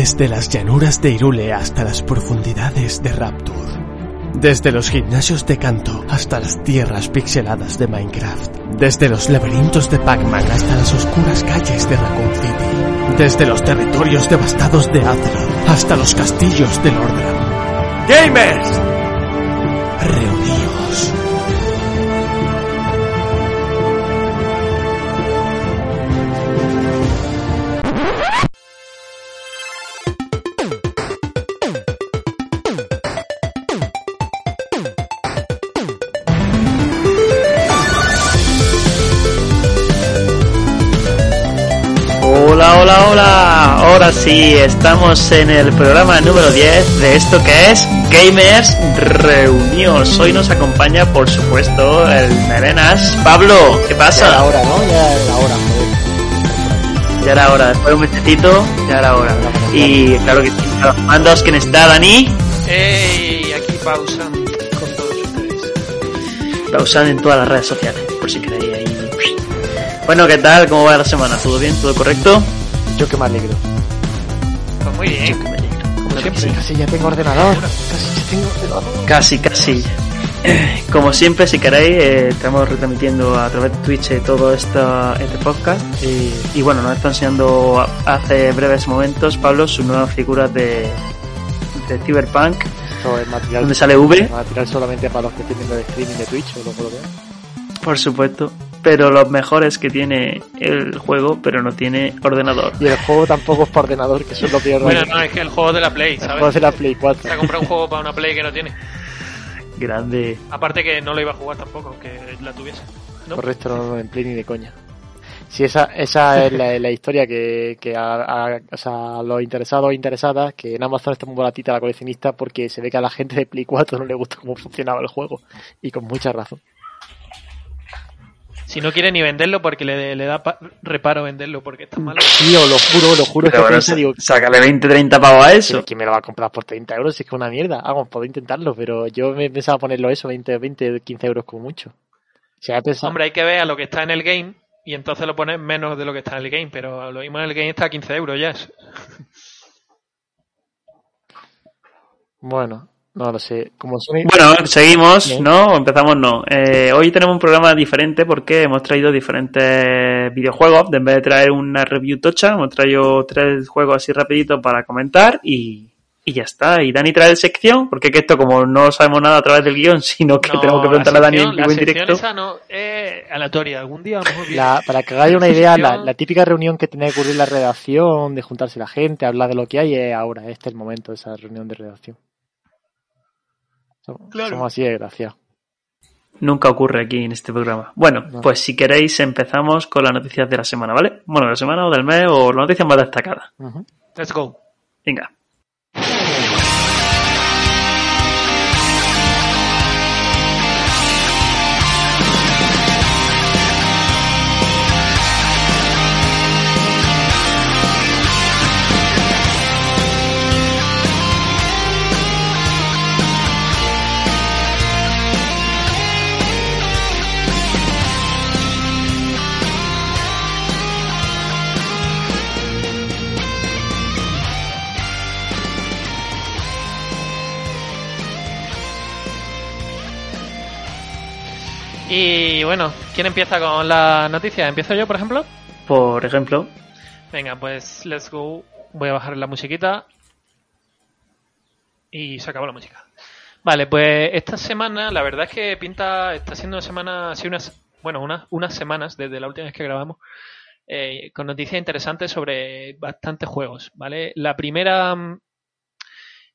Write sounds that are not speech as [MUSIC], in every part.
Desde las llanuras de Irule hasta las profundidades de Rapture. Desde los gimnasios de Kanto hasta las tierras pixeladas de Minecraft. Desde los laberintos de Pac-Man hasta las oscuras calles de Raccoon City. Desde los territorios devastados de Azeroth hasta los castillos de Lordran. ¡Gamers! Sí, estamos en el programa número 10 de esto que es Gamers Reunidos. Hoy nos acompaña, por supuesto, el Merenas. Pablo, ¿qué Ya era pasa? hora, ¿no? Ya era hora, joder. Ya era hora, después de un mesecito, ya era hora. Y claro que sí, a los mandos, ¿quién está, Dani? ¡Ey! Aquí pausan con todos ustedes. La usan en todas las redes sociales, por si queréis ahí. Bueno, ¿qué tal? ¿Cómo va la semana? ¿Todo bien? ¿Todo correcto? Yo que me alegro. Muy bien. Me alegro. Como siempre. sí. Casi ya tengo ordenador. Casi ya tengo ordenador. Casi, casi. [CLEARS THROAT] Como siempre, si queréis, eh, estamos retransmitiendo a través de Twitch eh, todo esta, este podcast. y bueno, nos está enseñando a- hace breves momentos Pablo su nueva figura de, de Cyberpunk, Esto es material, donde sale V, material solamente para los que estén viendo el streaming de Twitch o lo vean. por supuesto. Pero lo mejor es que tiene el juego, pero no tiene ordenador. Y el juego tampoco es para ordenador, que eso es lo peor. Bueno, no, es que el juego de la Play, el juego ¿sabes? de la Play 4. Se ha comprado un juego para una Play que no tiene. Grande. Aparte que no lo iba a jugar tampoco, aunque la tuviese. ¿no? Correcto, no, no, en Play ni de coña. Si esa, esa [LAUGHS] es la, la historia que, que a, a- o sea, a los interesados o interesadas, que en Amazon está muy baratita la coleccionista porque se ve que a la gente de Play 4 no le gusta cómo funcionaba el juego. Y con mucha razón. Si no quiere ni venderlo porque le, le da pa- reparo venderlo porque está malo. Tío, lo juro, lo juro. Pero que bueno, pienso, digo, sácale 20, 30 pavos a eso. ¿Quién, me lo va a comprar por 30 euros? Si es que es una mierda. Vamos, puedo intentarlo, pero yo me pensaba ponerlo eso, 20, 20, 15 euros como mucho. Si había pensado... Hombre, hay que ver a lo que está en el game y entonces lo pones menos de lo que está en el game, pero lo mismo en el game está a 15 euros ya. es- Bueno, no lo sé. Como son... Bueno, seguimos, Bien. ¿no? ¿O Empezamos, no. Eh, hoy tenemos un programa diferente porque hemos traído diferentes videojuegos. En vez de traer una review tocha, hemos traído tres juegos así rapiditos para comentar y, y ya está. Y Dani trae sección, porque que esto como no sabemos nada a través del guion, sino que No, tenemos que preguntarle a Dani en vivo la en directo. esa no es aleatoria. Algún día. La- para que hagáis una idea, la, típica reunión que tiene que ocurrir la redacción, de juntarse la gente, hablar de lo que hay, es ahora. Este es el momento de esa reunión de redacción. Somos, Claro. somos así de desgraciados. Nunca ocurre aquí en este programa. Bueno, No. pues si queréis empezamos con las noticias de la semana, ¿vale? Bueno, de la semana o del mes o las noticias más destacadas. Ujú. Let's go. Venga. Y bueno, ¿quién empieza con la noticia? ¿Empiezo yo, por ejemplo? Por ejemplo, Venga, pues let's go. Voy a bajar la musiquita. Y se acabó la música. Vale, pues esta semana, la verdad es que pinta, está siendo una semana, así unas, bueno, unas, unas semanas desde la última vez que grabamos, eh, con noticias interesantes sobre bastantes juegos, ¿vale? La primera mm,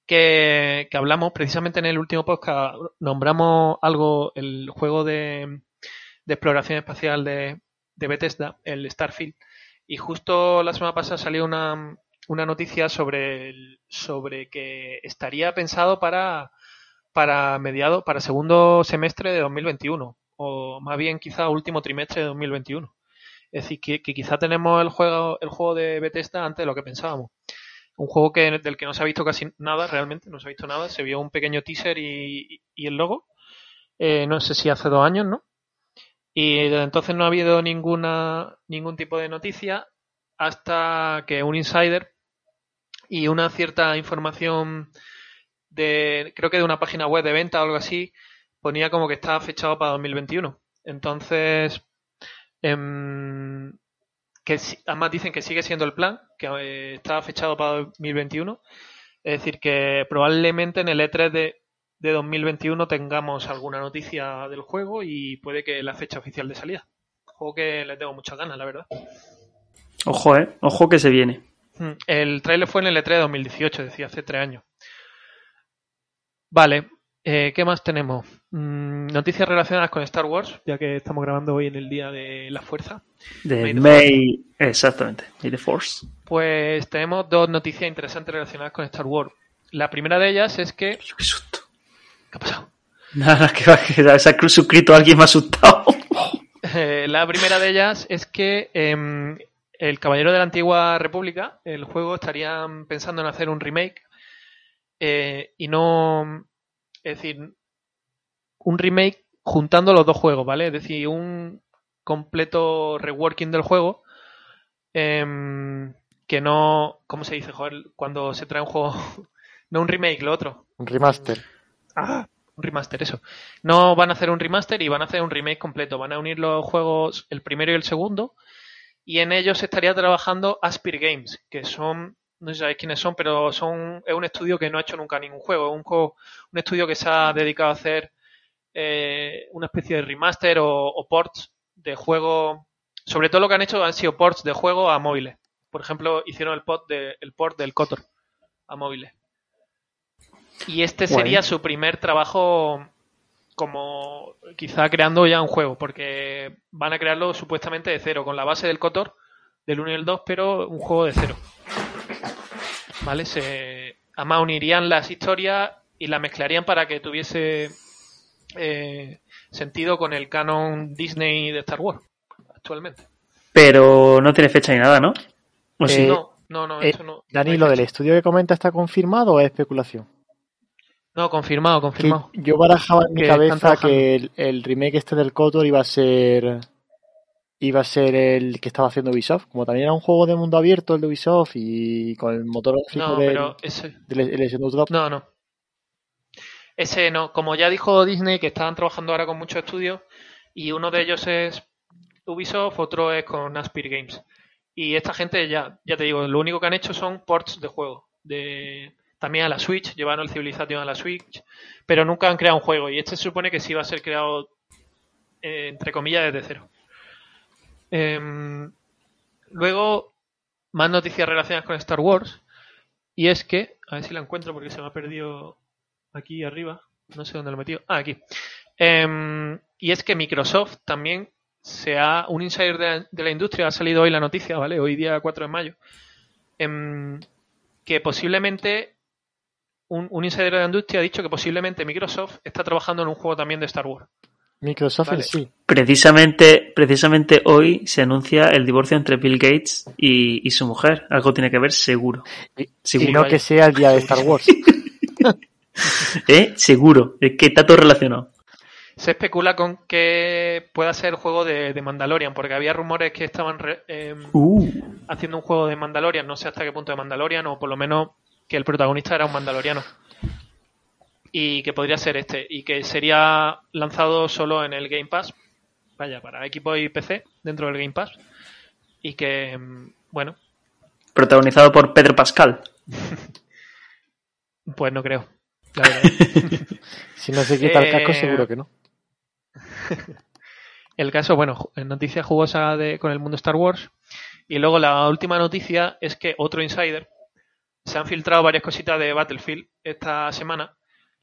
que, hablamos, precisamente en el último podcast, nombramos algo, el juego de, exploración espacial de, de Bethesda, el Starfield, y justo la semana pasada salió una, una noticia sobre, sobre que estaría pensado para, para mediado, para segundo semestre de 2021, o más bien quizá último trimestre de 2021. Es decir, que, que quizá tenemos el juego, el juego de Bethesda antes de lo que pensábamos. Un juego que, del que no se ha visto casi nada realmente, no se ha visto nada. Se vio un pequeño teaser y, y el logo. Eh, no sé si hace dos años, ¿no? Y desde entonces no ha habido ninguna, ningún tipo de noticia hasta que un insider y una cierta información de, creo que de una página web de venta o algo así, ponía como que estaba fechado para 2021. Entonces, em, que además dicen que sigue siendo el plan, que eh, está fechado para 2021. Es decir, que probablemente en el E3 de, de 2021 tengamos alguna noticia del juego y puede que la fecha oficial de salida. Juego que le tengo muchas ganas, la verdad. Ojo, eh. Ojo que se viene. Mm, el trailer fue en el E3 de 2018, decía, hace tres años. Vale, eh, ¿qué más tenemos? Mm, noticias relacionadas con Star Wars, ya que estamos grabando hoy en el Día de la Fuerza. De May, exactamente, May the Force. Pues tenemos dos noticias interesantes relacionadas con Star Wars. La primera de ellas es que... Qué susto. ¿Qué ha pasado? Nada, que, que se ha suscrito alguien más asustado. [LAUGHS] Eh, la primera de ellas es que em, el Caballero de la Antigua República, el juego, estarían pensando en hacer un remake eh, y no, es decir, un remake juntando los dos juegos, ¿vale? Es decir, un completo reworking del juego em, que no, ¿cómo se dice? Joder, cuando se trae un juego, [LAUGHS] no un remake, lo otro. Un remaster. Ah, un remaster, eso. No van a hacer un remaster y van a hacer un remake completo. Van a unir los juegos, el primero y el segundo, y en ellos estaría trabajando Aspir Games, que son, no sé si sabéis quiénes son, pero son, es un estudio que no ha hecho nunca ningún juego, un, juego, un estudio que se ha dedicado a hacer eh, una especie de remaster o, o, ports de juego, sobre todo lo que han hecho han sido ports de juego a móviles. Por ejemplo, hicieron el, port de, el port del Kotor a móviles. Y este sería su primer trabajo como quizá creando ya un juego, porque van a crearlo supuestamente de cero, con la base del Cotor, del 1 y el 2, pero un juego de cero. ¿Vale? Se, además unirían las historias y las mezclarían para que tuviese eh, sentido con el canon Disney de Star Wars, actualmente. Pero no tiene fecha ni nada, ¿no? ¿O sí? No, no, no, eh, eso no. Dani, no ¿lo del estudio que comenta está confirmado o es especulación? No, confirmado, confirmado. Que yo barajaba en mi cabeza que el, el remake este del KOTOR iba a ser iba a ser el que estaba haciendo Ubisoft, como también era un juego de mundo abierto el de Ubisoft y con el motor gráfico No, del, pero ese. del. No, no. Ese no. Como ya dijo Disney, que estaban trabajando ahora con muchos estudios, y uno de ellos es Ubisoft, otro es con Aspir Games. Y esta gente, ya, ya te digo, lo único que han hecho son ports de juego. De, también a la Switch, llevaron el Civilization a la Switch, pero nunca han creado un juego. Y este se supone que sí va a ser creado, eh, entre comillas, desde cero. Em, luego, más noticias relacionadas con Star Wars. Y es que, a ver si la encuentro porque se me ha perdido aquí arriba. No sé dónde lo he metido. Ah, aquí. Em, y es que Microsoft también se ha. Un insider de la, de la industria ha salido hoy la noticia, ¿vale? Hoy día 4 de mayo. em, que posiblemente. Un, un insider de la industria ha dicho que posiblemente Microsoft está trabajando en un juego también de Star Wars. Microsoft Vale. sí. Precisamente, precisamente hoy se anuncia el divorcio entre Bill Gates y, y su mujer. Algo tiene que ver seguro. Y, Seguro. y no que sea el día de Star Wars. [LAUGHS] [LAUGHS] ¿Eh? Seguro. Es que está todo relacionado. Se especula con que pueda ser el juego de, de Mandalorian, porque había rumores que estaban re- em, Uh. haciendo un juego de Mandalorian, no sé hasta qué punto de Mandalorian, o por lo menos que el protagonista era un mandaloriano. Y que podría ser este, y que sería lanzado solo en el Game Pass, vaya, para equipo y PC, dentro del Game Pass. Y que, mm, bueno, Protagonizado por Pedro Pascal. [LAUGHS] pues no creo. La verdad. [LAUGHS] si no se quita el casco, Eh, seguro que no. [LAUGHS] El caso, bueno, ju- noticia jugosa de, con el mundo Star Wars. Y luego la última noticia es que otro insider se han filtrado varias cositas de Battlefield esta semana.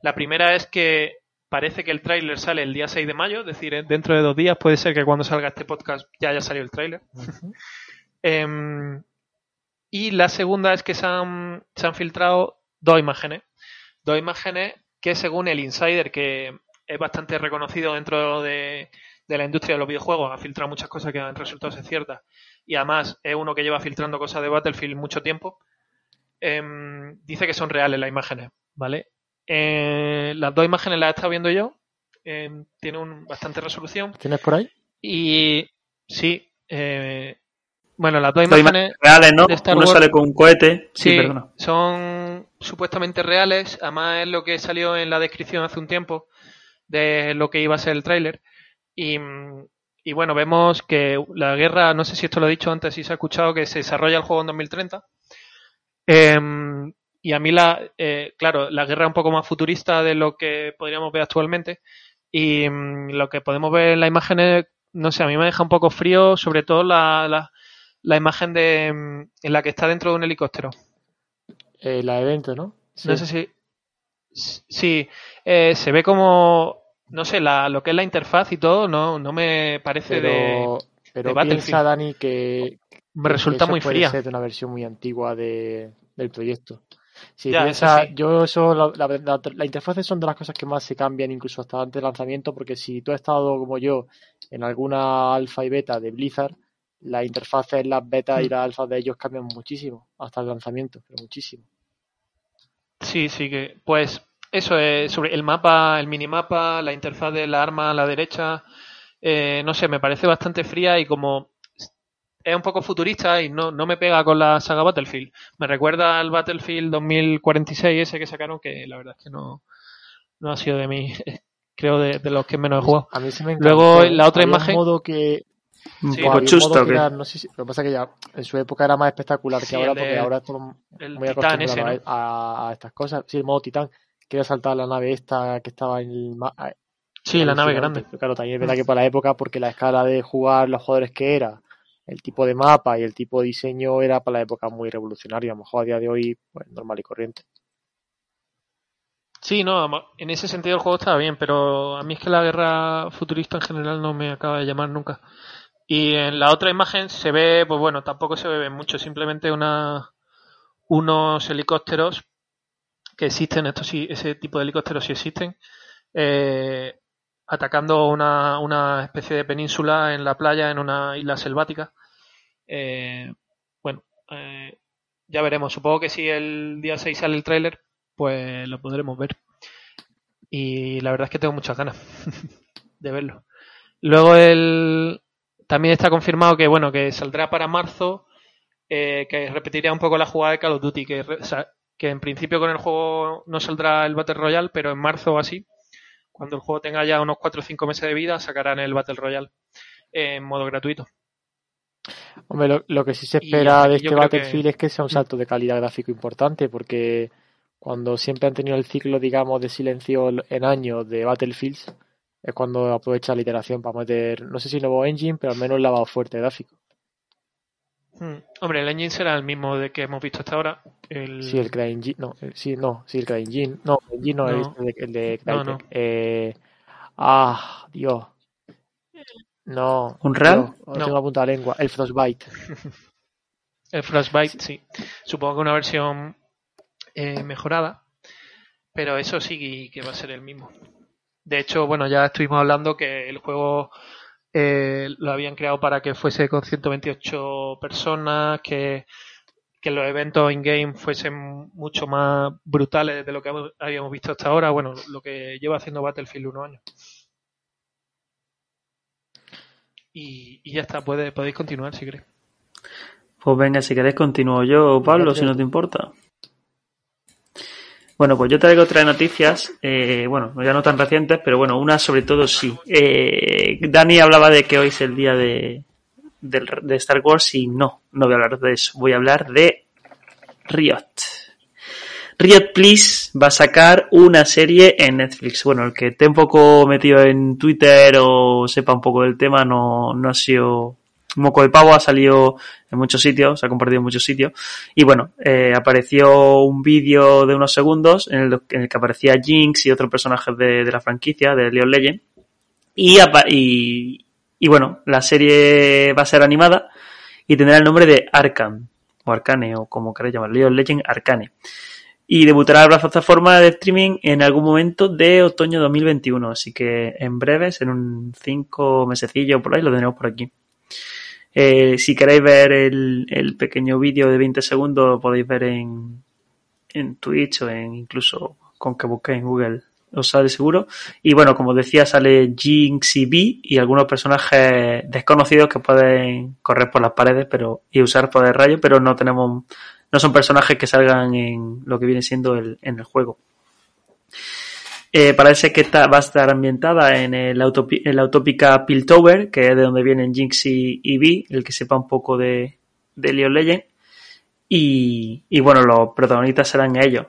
La primera es que parece que el tráiler sale el día 6 de mayo, es decir, eh, dentro de dos días. Puede ser que cuando salga este podcast ya haya salido el tráiler. [LAUGHS] Em, y la segunda es que se han, se han filtrado dos imágenes. Dos imágenes que según el insider, que es bastante reconocido dentro de, de la industria de los videojuegos, ha filtrado muchas cosas que han resultado ser ciertas. Y además es uno que lleva filtrando cosas de Battlefield mucho tiempo. em, dice que son reales las imágenes, ¿vale? Eh, las dos imágenes las he estado viendo yo. em, tiene un, bastante resolución. ¿Tienes por ahí? Y sí, eh, Bueno, las dos imágenes reales, ¿no? de Star Uno Wars- sale con un cohete. Sí, Sí, perdona. son supuestamente reales. Además, es lo que salió en la descripción hace un tiempo de lo que iba a ser el tráiler. Y, y bueno, vemos que la guerra, no sé si esto lo he dicho antes, si se ha escuchado, que se desarrolla el juego en 2030. Em, y a mí, la, eh, claro, la guerra es un poco más futurista de lo que podríamos ver actualmente. Y mm, lo que podemos ver en la imagen es, no sé, a mí me deja un poco frío, sobre todo la, la, la imagen de, mm, en la que está dentro de un helicóptero. Eh, la evento, ¿no? Sí. No sé si. Sí, eh, se ve como. No sé, la, lo que es la interfaz y todo, no, no me parece pero, de. pero de piensa. Dani, que, Me que resulta eso muy puede fría. ser de una versión muy antigua de, del proyecto. Si Ya, piensa, sí. yo eso, la, la, la- la interfaces son de las cosas que más se cambian incluso hasta antes del lanzamiento, porque si tú has estado como yo en alguna alfa y beta de Blizzard, las interfaces, las betas y Mm. las alfas de ellos cambian muchísimo hasta el lanzamiento, pero muchísimo. Sí, sí que. Pues eso es sobre el mapa, el minimapa, la interfaz de la arma a la derecha. eh, no sé, me parece bastante fría y como es un poco futurista y no, no me pega con la saga Battlefield. Me recuerda al Battlefield 2046 ese que sacaron, que la verdad es que no, no ha sido de mí, [LAUGHS] creo de, de los que menos he jugado. A mí se me Luego, encantó. la otra Había un imagen- modo que, Sí, poco había un modo chusto, que que era- no sé si- lo que pasa es que ya en su época era más espectacular que Sí, ahora, porque de- ahora estamos El muy ese, ¿no? a, a estas cosas. Sí, el modo titán. Quería saltar la nave esta que estaba en el ah, Sí, la nave grande. Pero claro, también es verdad que para la época, porque la escala de jugar los jugadores que era, el tipo de mapa y el tipo de diseño era para la época muy revolucionario. A lo mejor a día de hoy, pues normal y corriente. Sí, no, en ese sentido el juego estaba bien, pero a mí es que la guerra futurista en general no me acaba de llamar nunca. Y en la otra imagen se ve, pues bueno, tampoco se ve mucho, simplemente una, unos helicópteros que existen, estos sí, ese tipo de helicópteros sí existen, eh, atacando una, una especie de península en la playa, en una isla selvática. Eh, bueno, eh, ya veremos. Supongo que si el día 6 sale el tráiler, pues lo podremos ver. Y la verdad es que tengo muchas ganas [LAUGHS] de verlo. Luego el también está confirmado que bueno que saldrá para marzo, eh, que repetiría un poco la jugada de Call of Duty, que, o sea, que en principio con el juego no saldrá el Battle Royale, pero en marzo o así, cuando el juego tenga ya unos 4 o 5 meses de vida, sacarán el Battle Royale en modo gratuito. Hombre, lo, lo que sí se espera de este que- Battlefield es que sea un salto de calidad gráfico importante, porque cuando siempre han tenido el ciclo, digamos, de silencio en años de Battlefields, es cuando aprovecha la iteración para meter, no sé si nuevo engine, pero al menos un lavado fuerte gráfico. Hmm. Hombre, el engine será el mismo de que hemos visto hasta ahora. El... Sí, el CryEngine, no, el- sí, no, sí, el CryEngine, no, el engine no, No. el de, el de No, no. Eh, ah, Dios. No. Dios, lo No. tengo punta de lengua. El Frostbite. [LAUGHS] El Frostbite, sí. Supongo que una versión eh, mejorada. Pero eso sí que va a ser el mismo. De hecho, bueno, ya estuvimos hablando que el juego eh, lo habían creado para que fuese con 128 personas, que, que los eventos in-game fuesen mucho más brutales de lo que habíamos visto hasta ahora. Bueno, lo que lleva haciendo Battlefield unos años. Y, y ya está, puede, podéis continuar si queréis. Pues venga, si queréis continúo yo, Pablo, si no te importa. Bueno, pues yo traigo tres noticias, eh, bueno, ya no tan recientes, pero bueno, una sobre todo sí. Eh, Dani hablaba de que hoy es el día de, de Star Wars y no, no voy a hablar de eso, voy a hablar de Riot. Riot Please va a sacar una serie en Netflix. Bueno, el que esté un poco metido en Twitter o sepa un poco del tema no, no ha sido moco de pavo, ha salido en muchos sitios, se ha compartido en muchos sitios. Y bueno, eh, apareció un vídeo de unos segundos en el, en el que aparecía Jinx y otros personajes de, la franquicia, de Leon Legend. Y, y, y bueno, la serie va a ser animada y tendrá el nombre de Arkham, o Arcane, o como queráis llamar, Leon Legend Arcane. Y debutará la plataforma de streaming en algún momento de otoño 2021. Así que en breves, en un cinco mesecillo por ahí, lo tendremos por aquí. Eh, si queréis ver el, pequeño vídeo de 20 segundos, podéis ver en, en Twitch o en incluso con que busquéis en Google os sale seguro. Y bueno, como decía, sale Jinx y B y algunos personajes desconocidos que pueden correr por las paredes pero y usar poder rayo, pero no tenemos, no son personajes que salgan en lo que viene siendo el, en el juego. Eh, parece que está, va a estar ambientada en, el en la utópica Piltover, que es de donde vienen Jinx y, y Vi, el que sepa un poco de, de Leon Legend. Y, y bueno, los protagonistas serán ellos.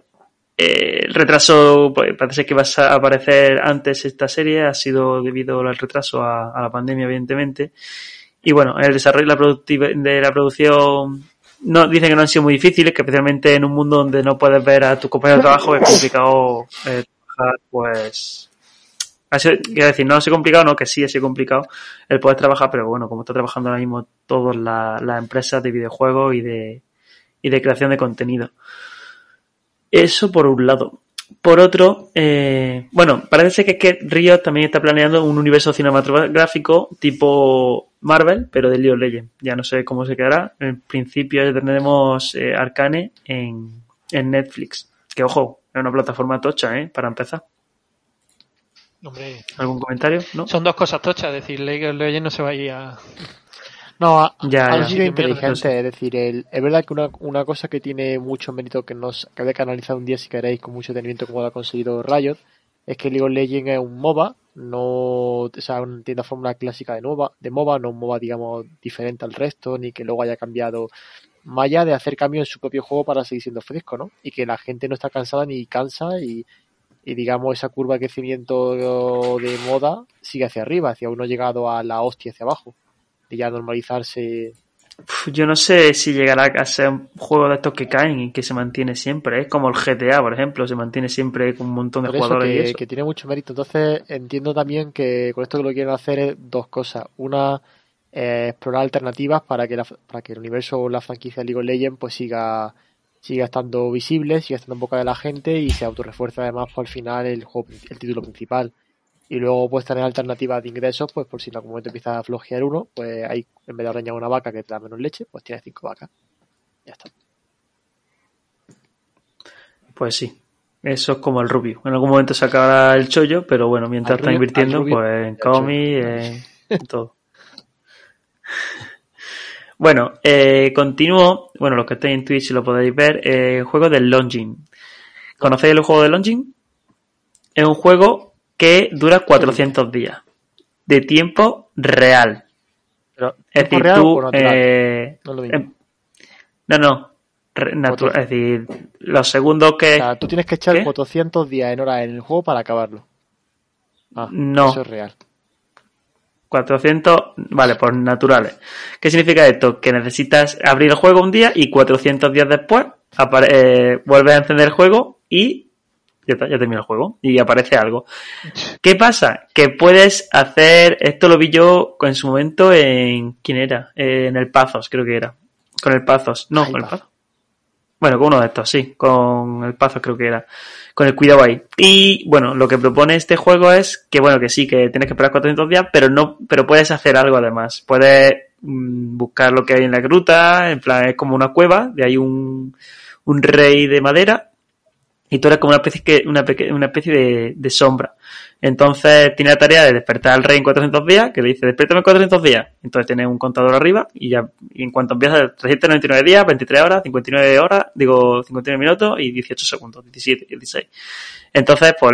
Eh, el retraso, pues, parece que va a aparecer antes esta serie, ha sido debido al retraso a, la pandemia, evidentemente. Y bueno, el desarrollo de la producción no, dicen que no han sido muy difíciles, que especialmente en un mundo donde no puedes ver a tu compañero de trabajo es complicado eh, pues ha sido, quiero decir, no ha sido complicado, no, que sí ha sido complicado el poder trabajar, pero bueno, como está trabajando ahora mismo todas las empresas de videojuegos y de, y de creación de contenido. Eso por un lado. Por otro, eh, bueno, parece que, que Río también está planeando un universo cinematográfico tipo Marvel, pero de League of Legends. Ya no sé cómo se quedará. En principio ya tendremos eh, Arcane en, en Netflix. Que ojo, es una plataforma tocha, ¿eh? Para empezar. Hombre, ¿Algún comentario? ¿No? son dos cosas tochas. Es decir, League of Legends no se va a ir a... No, ha, Ya, sido Sí, inteligentes. mierda, Es decir, el- es verdad que una, una cosa que tiene mucho mérito que nos que había que analizar un día si queréis con mucho detenimiento como lo ha conseguido Riot es que League of Legends es un MOBA, no o sea, una tienda fórmula clásica de MOBA, de MOBA, no un MOBA digamos diferente al resto, ni que luego haya cambiado allá de hacer cambios en su propio juego para seguir siendo fresco, ¿no? Y que la gente no está cansada ni cansa y, y digamos esa curva de crecimiento de moda sigue hacia arriba, hacia uno llegado a la hostia hacia abajo, y ya normalizarse Yo no sé si llegará a ser un juego de estos que caen y que se mantiene siempre. Es como el GTA, por ejemplo, se mantiene siempre con un montón de Por eso jugadores y que, eso. que tiene mucho mérito. Entonces entiendo también que con esto que lo quieren hacer es dos cosas. Una, eh, explorar alternativas para que, la, para que el universo o la franquicia League of Legends pues siga, siga estando visible, siga estando en boca de la gente y se autorrefuerce además por al final el juego, el título principal. Y luego pues tener alternativas de ingresos, pues por si en algún momento empieza a flojear uno, pues ahí en vez de ordeñar una vaca que te da menos leche, pues tienes cinco vacas. Ya está. Pues sí. Eso es como el Rubio. En algún momento se acabará el chollo, pero bueno, mientras está Rubio- invirtiendo, pues en el chollo. cómic, en, en [LAUGHS] todo. Bueno, eh, continúo. Bueno, los que estéis en Twitch lo podéis ver. eh, el juego del Longing. ¿Conocéis el juego de Longing? Es un juego que dura 400 días. De tiempo real. Pero, Es ¿tiempo decir, real tú. o natural? eh, No lo em- no, no. re- natu- Otro. es decir, los segundos que. O sea, tú tienes que echar ¿Qué? 400 días en hora en el juego para acabarlo. Ah, No. Eso es real. 400, vale, pues naturales. ¿Qué significa esto? Que necesitas abrir el juego un día y 400 días después apare- eh, vuelves a encender el juego y ya, está, ya termina el juego y aparece algo. ¿Qué pasa? Que puedes hacer, esto lo vi yo en su momento en, ¿quién era? Eh, en el Pazos, creo que era. Con el Pazos, no, Ay, con el. Pazos. Bueno, con uno de estos, sí, con el Pazos creo que era. Con el cuidado ahí. Y bueno, lo que propone este juego es que, bueno, que sí, que tienes que esperar 400 días, pero no, pero puedes hacer algo además. Puedes mm, buscar lo que hay en la gruta, en plan, es como una cueva, de ahí un, un rey de madera, y tú eres como una especie, que, una, una especie de, de sombra. Entonces tiene la tarea de despertar al rey en 400 días, que le dice, despiértame en 400 días. Entonces tiene un contador arriba y ya, y en cuanto empieza 399 días, 23 horas, 59 horas, digo 59 minutos y 18 segundos, 17, 16. Entonces, pues,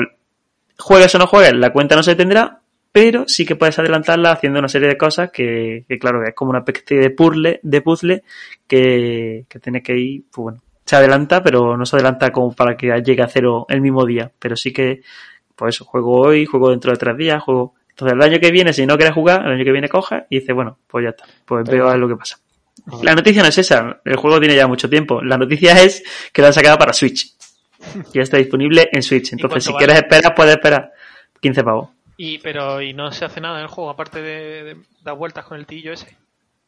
juegues o no juegues, la cuenta no se tendrá, pero sí que puedes adelantarla haciendo una serie de cosas que, que claro, es como una especie de puzzle, de puzzle que, que tienes que ir, pues bueno, se adelanta, pero no se adelanta como para que llegue a cero el mismo día, pero sí que, pues eso, juego hoy, juego dentro de tres días, juego... Entonces el año que viene, si no quieres jugar, el año que viene coges y dices, bueno, pues ya está, pues Pero- veo a ver lo que pasa. La noticia no es esa, el juego tiene ya mucho tiempo. La noticia es que lo han sacado para Switch. [LAUGHS] Ya está disponible en Switch. Entonces, si quieres esperar, puedes esperar 15 pavos. Y, pero, y no se hace nada en el juego, aparte de, de dar vueltas con el tillo ese,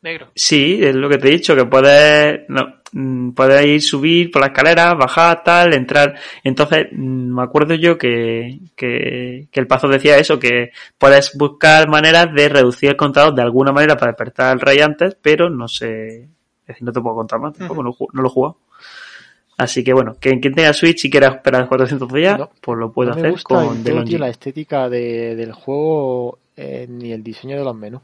negro. Sí, es lo que te he dicho, que puedes, no, mm, puedes ir, subir por la escalera, bajar, tal, entrar. Entonces, mm, me acuerdo yo que, que, que el Pazo decía eso, que puedes buscar maneras de reducir el contador de alguna manera para despertar al rey antes, pero no sé, es decir, no te puedo contar más, tampoco, no, lo he jugado. Así que bueno, que quien tenga Switch y quiera esperar 400 días, No, pues lo puede no me hacer gusta con tío, la estética de- del juego eh, ni el diseño de los menús.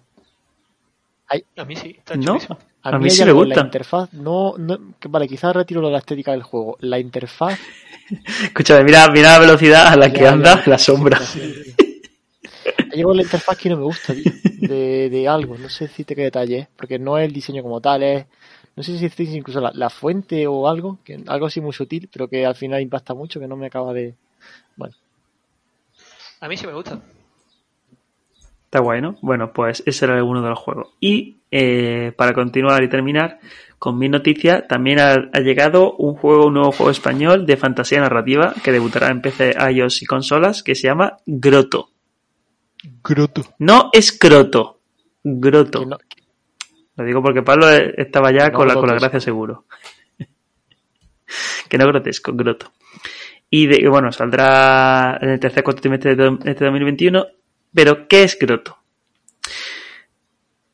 A mí sí, está ¿No? chulísimo. A, A mí, sí me gusta. La interfaz, no, no, que- vale, quizás retiro lo de la estética del juego. La interfaz. [LAUGHS] Escúchame, mira, mira la velocidad a la que anda ya. la sombra. Algo en la interfaz que no me gusta, tío, de, de algo. No sé decirte qué detalle es, porque no es el diseño como tal, es. No sé si es incluso la, la fuente o algo, que algo así muy sutil, pero que al final impacta mucho, que no me acaba de. Bueno, A mí sí me gusta. Está guay, ¿no? Bueno, pues ese era uno de los juegos. Y eh, para continuar y terminar con mi noticia, también ha, ha llegado un juego, un nuevo juego español de fantasía narrativa que debutará en PC, iOS y consolas que se llama Groto. Groto. No es Croto, Groto. No- Lo digo porque Pablo eh, estaba ya No con, la, con la gracia seguro. [LAUGHS] que no grotesco, Groto. Y de, bueno, saldrá en el tercer cuatrimestre de este 2021. Pero, ¿qué es Groto?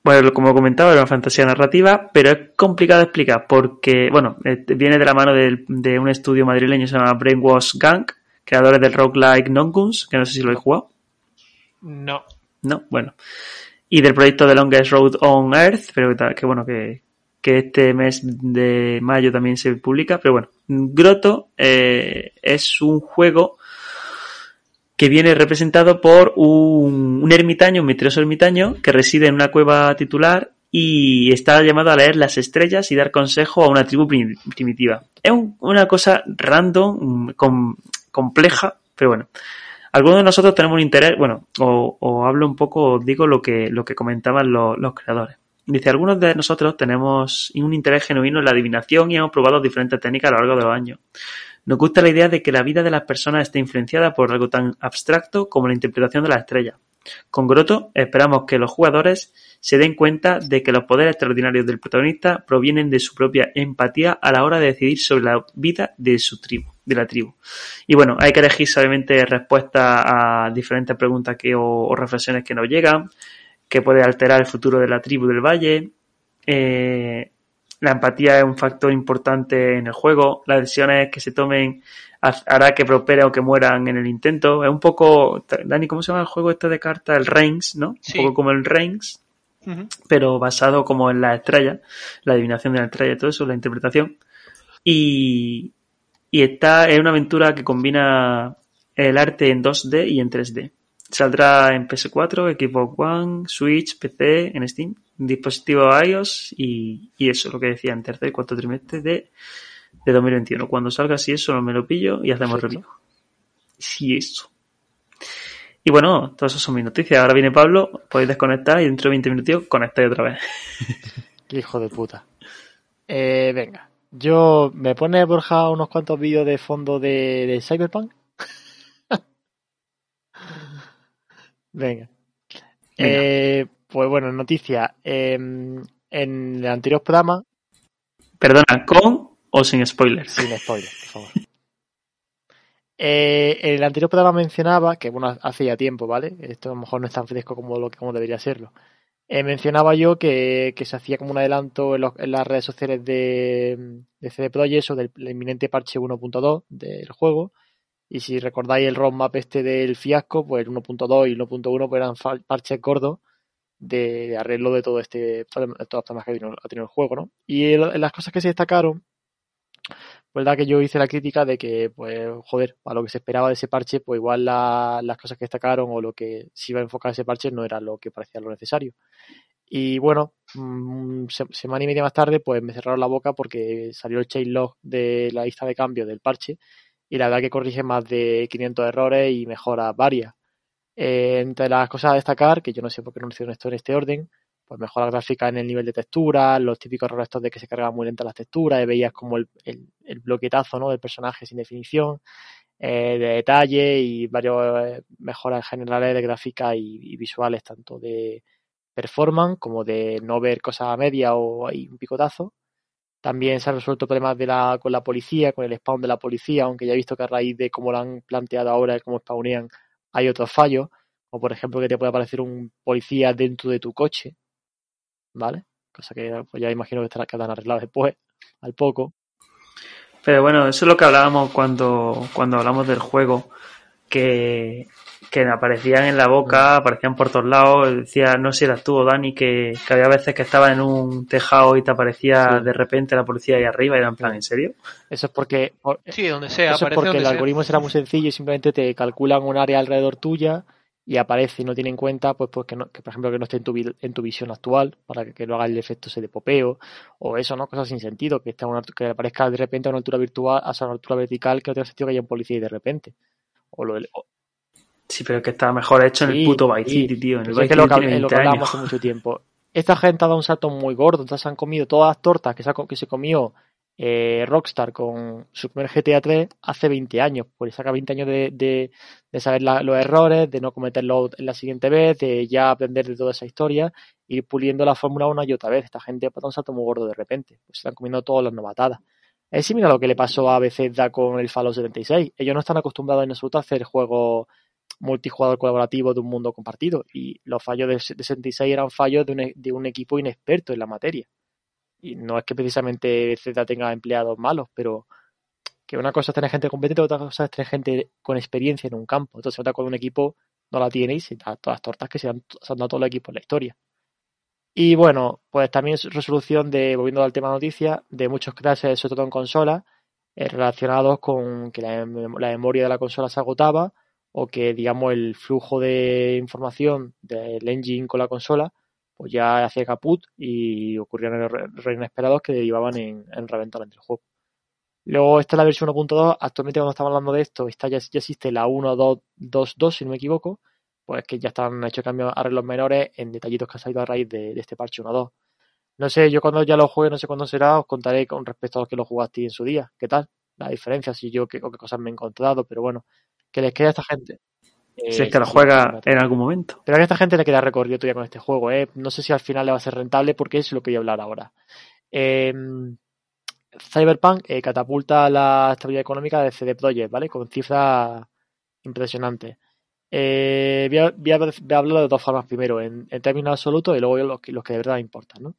Bueno, como comentaba, era una fantasía narrativa, pero es complicado de explicar porque, bueno, eh, viene de la mano del- de, un estudio madrileño que se llama Brainwash Gang, creadores del roguelike Nonguns, que no sé si lo he jugado. No. No, bueno. Y del proyecto The Longest Road on Earth, pero que bueno, que, que este mes de mayo también se publica. Pero bueno, Grotto eh, es un juego que viene representado por un, ermitaño, un misterioso ermitaño, que reside en una cueva titular y está llamado a leer las estrellas y dar consejo a una tribu prim- primitiva. Es un- una cosa random, com- compleja, pero bueno. Algunos de nosotros tenemos un interés, bueno, o, hablo un poco, digo lo que, lo que comentaban los, los creadores. Dice, algunos de nosotros tenemos un interés genuino en la adivinación y hemos probado diferentes técnicas a lo largo de los años. Nos gusta la idea de que la vida de las personas esté influenciada por algo tan abstracto como la interpretación de las estrellas. Con Grotto esperamos que los jugadores se den cuenta de que los poderes extraordinarios del protagonista provienen de su propia empatía a la hora de decidir sobre la vida de su tribu, de la tribu. Y bueno, hay que elegir sabiamente respuestas a diferentes preguntas que, o, o reflexiones que nos llegan, que puede alterar el futuro de la tribu del valle. Eh, la empatía es un factor importante en el juego. Las decisiones que se tomen ha- hará que prosperen o que mueran en el intento. Es un poco, Dani, ¿cómo se llama el juego este de cartas? El Reigns, ¿no? Sí. Un poco como el Reigns, pero basado como en las estrellas, la adivinación de la estrella y todo eso, la interpretación. Y, y esta es una aventura que combina el arte en 2D y en 3D. Saldrá en PS4, Xbox One, Switch, PC, en Steam, dispositivo iOS y, y eso, lo que decía, en tercer y cuarto trimestre de, de 2021. Cuando salga, si eso, me lo pillo y hacemos review. Si eso. Y bueno, todas esas son mis noticias. Ahora viene Pablo, podéis desconectar y dentro de 20 minutos conectáis otra vez. [LAUGHS] Hijo de puta. Eh, venga. Yo, ¿me pone Borja unos cuantos vídeos de fondo de, de Cyberpunk? [LAUGHS] venga. Venga. Eh, pues bueno, noticia. Eh, en el anterior programa, Perdona, ¿con o sin spoilers? sin spoiler, por favor. Eh, en el anterior programa mencionaba, que bueno, hace ya tiempo, ¿vale? Esto a lo mejor no es tan fresco como, lo, como debería serlo. Eh, mencionaba yo que, que se hacía como un adelanto en, los- en las redes sociales de, de CD Projekt o del el inminente parche 1.2 del juego. Y si recordáis el roadmap este del fiasco, pues el 1.2 y el 1.1 pues eran parches gordos de, arreglo de todo este de los problemas que ha tenido, el juego, ¿no? Y las cosas que se destacaron, verdad que yo hice la crítica de que, pues, joder, a lo que se esperaba de ese parche, pues igual la- las cosas que destacaron o lo que se iba a enfocar ese parche no era lo que parecía lo necesario. Y bueno, mm, se- semana y media más tarde, pues me cerraron la boca porque salió el changelog de la lista de cambio del parche y la verdad que corrige más de 500 errores y mejora varias. Eh, entre las cosas a destacar, que yo no sé por qué no hicieron esto en este orden, pues mejora gráfica en el nivel de textura, los típicos errores de que se cargaban muy lentas las texturas y veías como el, el, el bloquetazo ¿no? del personaje sin definición, eh, de detalle y varios eh, mejoras generales de gráfica y, visuales, tanto de performance como de no ver cosas a media o hay un picotazo. También se han resuelto problemas con la policía, con el spawn de la policía, aunque ya he visto que a raíz de cómo lo han planteado ahora, cómo spawnean, hay otros fallos, como por ejemplo que te puede aparecer un policía dentro de tu coche, ¿vale? Cosa que pues ya imagino que estará- quedan arreglados después, al poco. Pero bueno, eso es lo que hablábamos cuando, cuando hablamos del juego, que, que aparecían en la boca, aparecían por todos lados, decía, no sé si eras tú o Dani, que, que había veces que estaba en un tejado y te aparecía Sí. de repente la policía ahí arriba y era en plan, ¿en serio? Eso es porque, por- Sí, donde sea, eso es porque donde el sea. algoritmo será muy sencillo y simplemente te calculan un área alrededor tuya y aparece y no tiene en cuenta, pues, pues que, no- que, por ejemplo, que no esté en tu, en tu visión actual para que, que no haga el efecto ese de popeo o eso, ¿no? Cosas sin sentido, que, esté a una que aparezca de repente a una altura virtual, a una altura vertical que no tiene sentido que haya un policía y de repente. O lo, o- Sí, pero es que estaba mejor hecho en el puto Vice. City, tío. En el es Vice que lo tiene es lo que 20 hablábamos años. hace mucho tiempo. Esta gente ha dado un salto muy gordo, entonces han comido todas las tortas que se, ha co- que se comió eh, Rockstar con su primer GTA 3 hace 20 años. Pues saca 20 años de, de- de saber la- los errores, de no cometerlos en la siguiente vez, de ya aprender de toda esa historia, ir puliendo la fórmula una y otra vez. Esta gente ha dado un salto muy gordo de repente. Pues se están comiendo todas las novatadas. Es similar a lo que le pasó a Bethesda con el Fallout 76. Ellos no están acostumbrados en absoluto a hacer juegos multijugador colaborativo de un mundo compartido. Y los fallos de, de 66 eran fallos de un, e- de un equipo inexperto en la materia. Y no es que precisamente Z tenga empleados malos, pero que una cosa es tener gente competente, otra cosa es tener gente con experiencia en un campo. Entonces, otra con un equipo no la tiene y se da todas las tortas que se han, se han dado todos los equipos en la historia. Y bueno, pues también es resolución de, volviendo al tema noticias, de muchos crashes, sobre todo en consolas, eh, relacionados con que la, mem- la memoria de la consola se agotaba o que, digamos, el flujo de información del engine con la consola pues ya hacía caput y ocurrían errores inesperados que derivaban en, en reventar del juego. Luego esta es la versión 1.2, actualmente cuando estamos hablando de esto, esta ya, ya existe la 1.2.2 si no me equivoco, pues que ya están hechos cambios, arreglos menores en detallitos que han salido a raíz de, de este parche 1.2. No sé, yo cuando ya lo juegue, no sé cuándo será, os contaré con respecto a los que lo jugaste en su día, qué tal, la diferencia, si yo qué, o qué cosas me he encontrado, pero bueno, que les quede a esta gente. Si Eh, es que lo juega en algún momento. Pero a esta gente le queda recorrido todavía con este juego, ¿eh? No sé si al final le va a ser rentable porque es lo que voy a hablar ahora. Eh, Cyberpunk eh, catapulta la estabilidad económica de CD Projekt, ¿vale? Con cifras impresionantes. Eh, voy, a, voy de dos formas primero, en, términos absolutos y luego los que, de verdad importan, ¿no?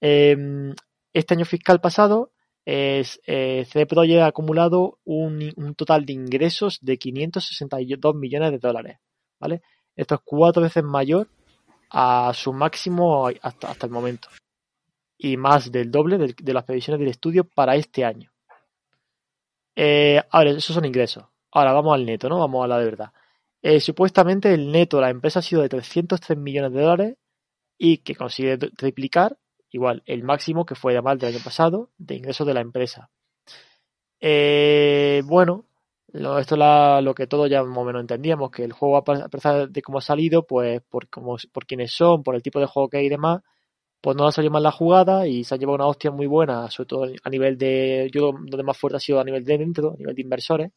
Eh, este año fiscal pasado, es, eh, Projekt ha acumulado un, total de ingresos de 562 millones de dólares, ¿vale? Esto es cuatro veces mayor a su máximo hasta, el momento. Y más del doble de, las previsiones del estudio para este año. Eh, ahora, esos son ingresos. Ahora vamos al neto, ¿no? Vamos a la de verdad. Eh, supuestamente el neto de la empresa ha sido de 303 millones de dólares y que consigue tri- triplicar, igual, el máximo que fue además del año pasado de ingresos de la empresa. Eh, bueno, lo- esto es lo que todos ya más o menos entendíamos, que el juego, a pe- a pesar de cómo ha salido, pues por, cómo, por quiénes son, por el tipo de juego que hay y demás, pues no ha salido mal la jugada y se ha llevado una hostia muy buena, sobre todo a nivel de, yo donde más fuerte ha sido a nivel de dentro, a nivel de inversores,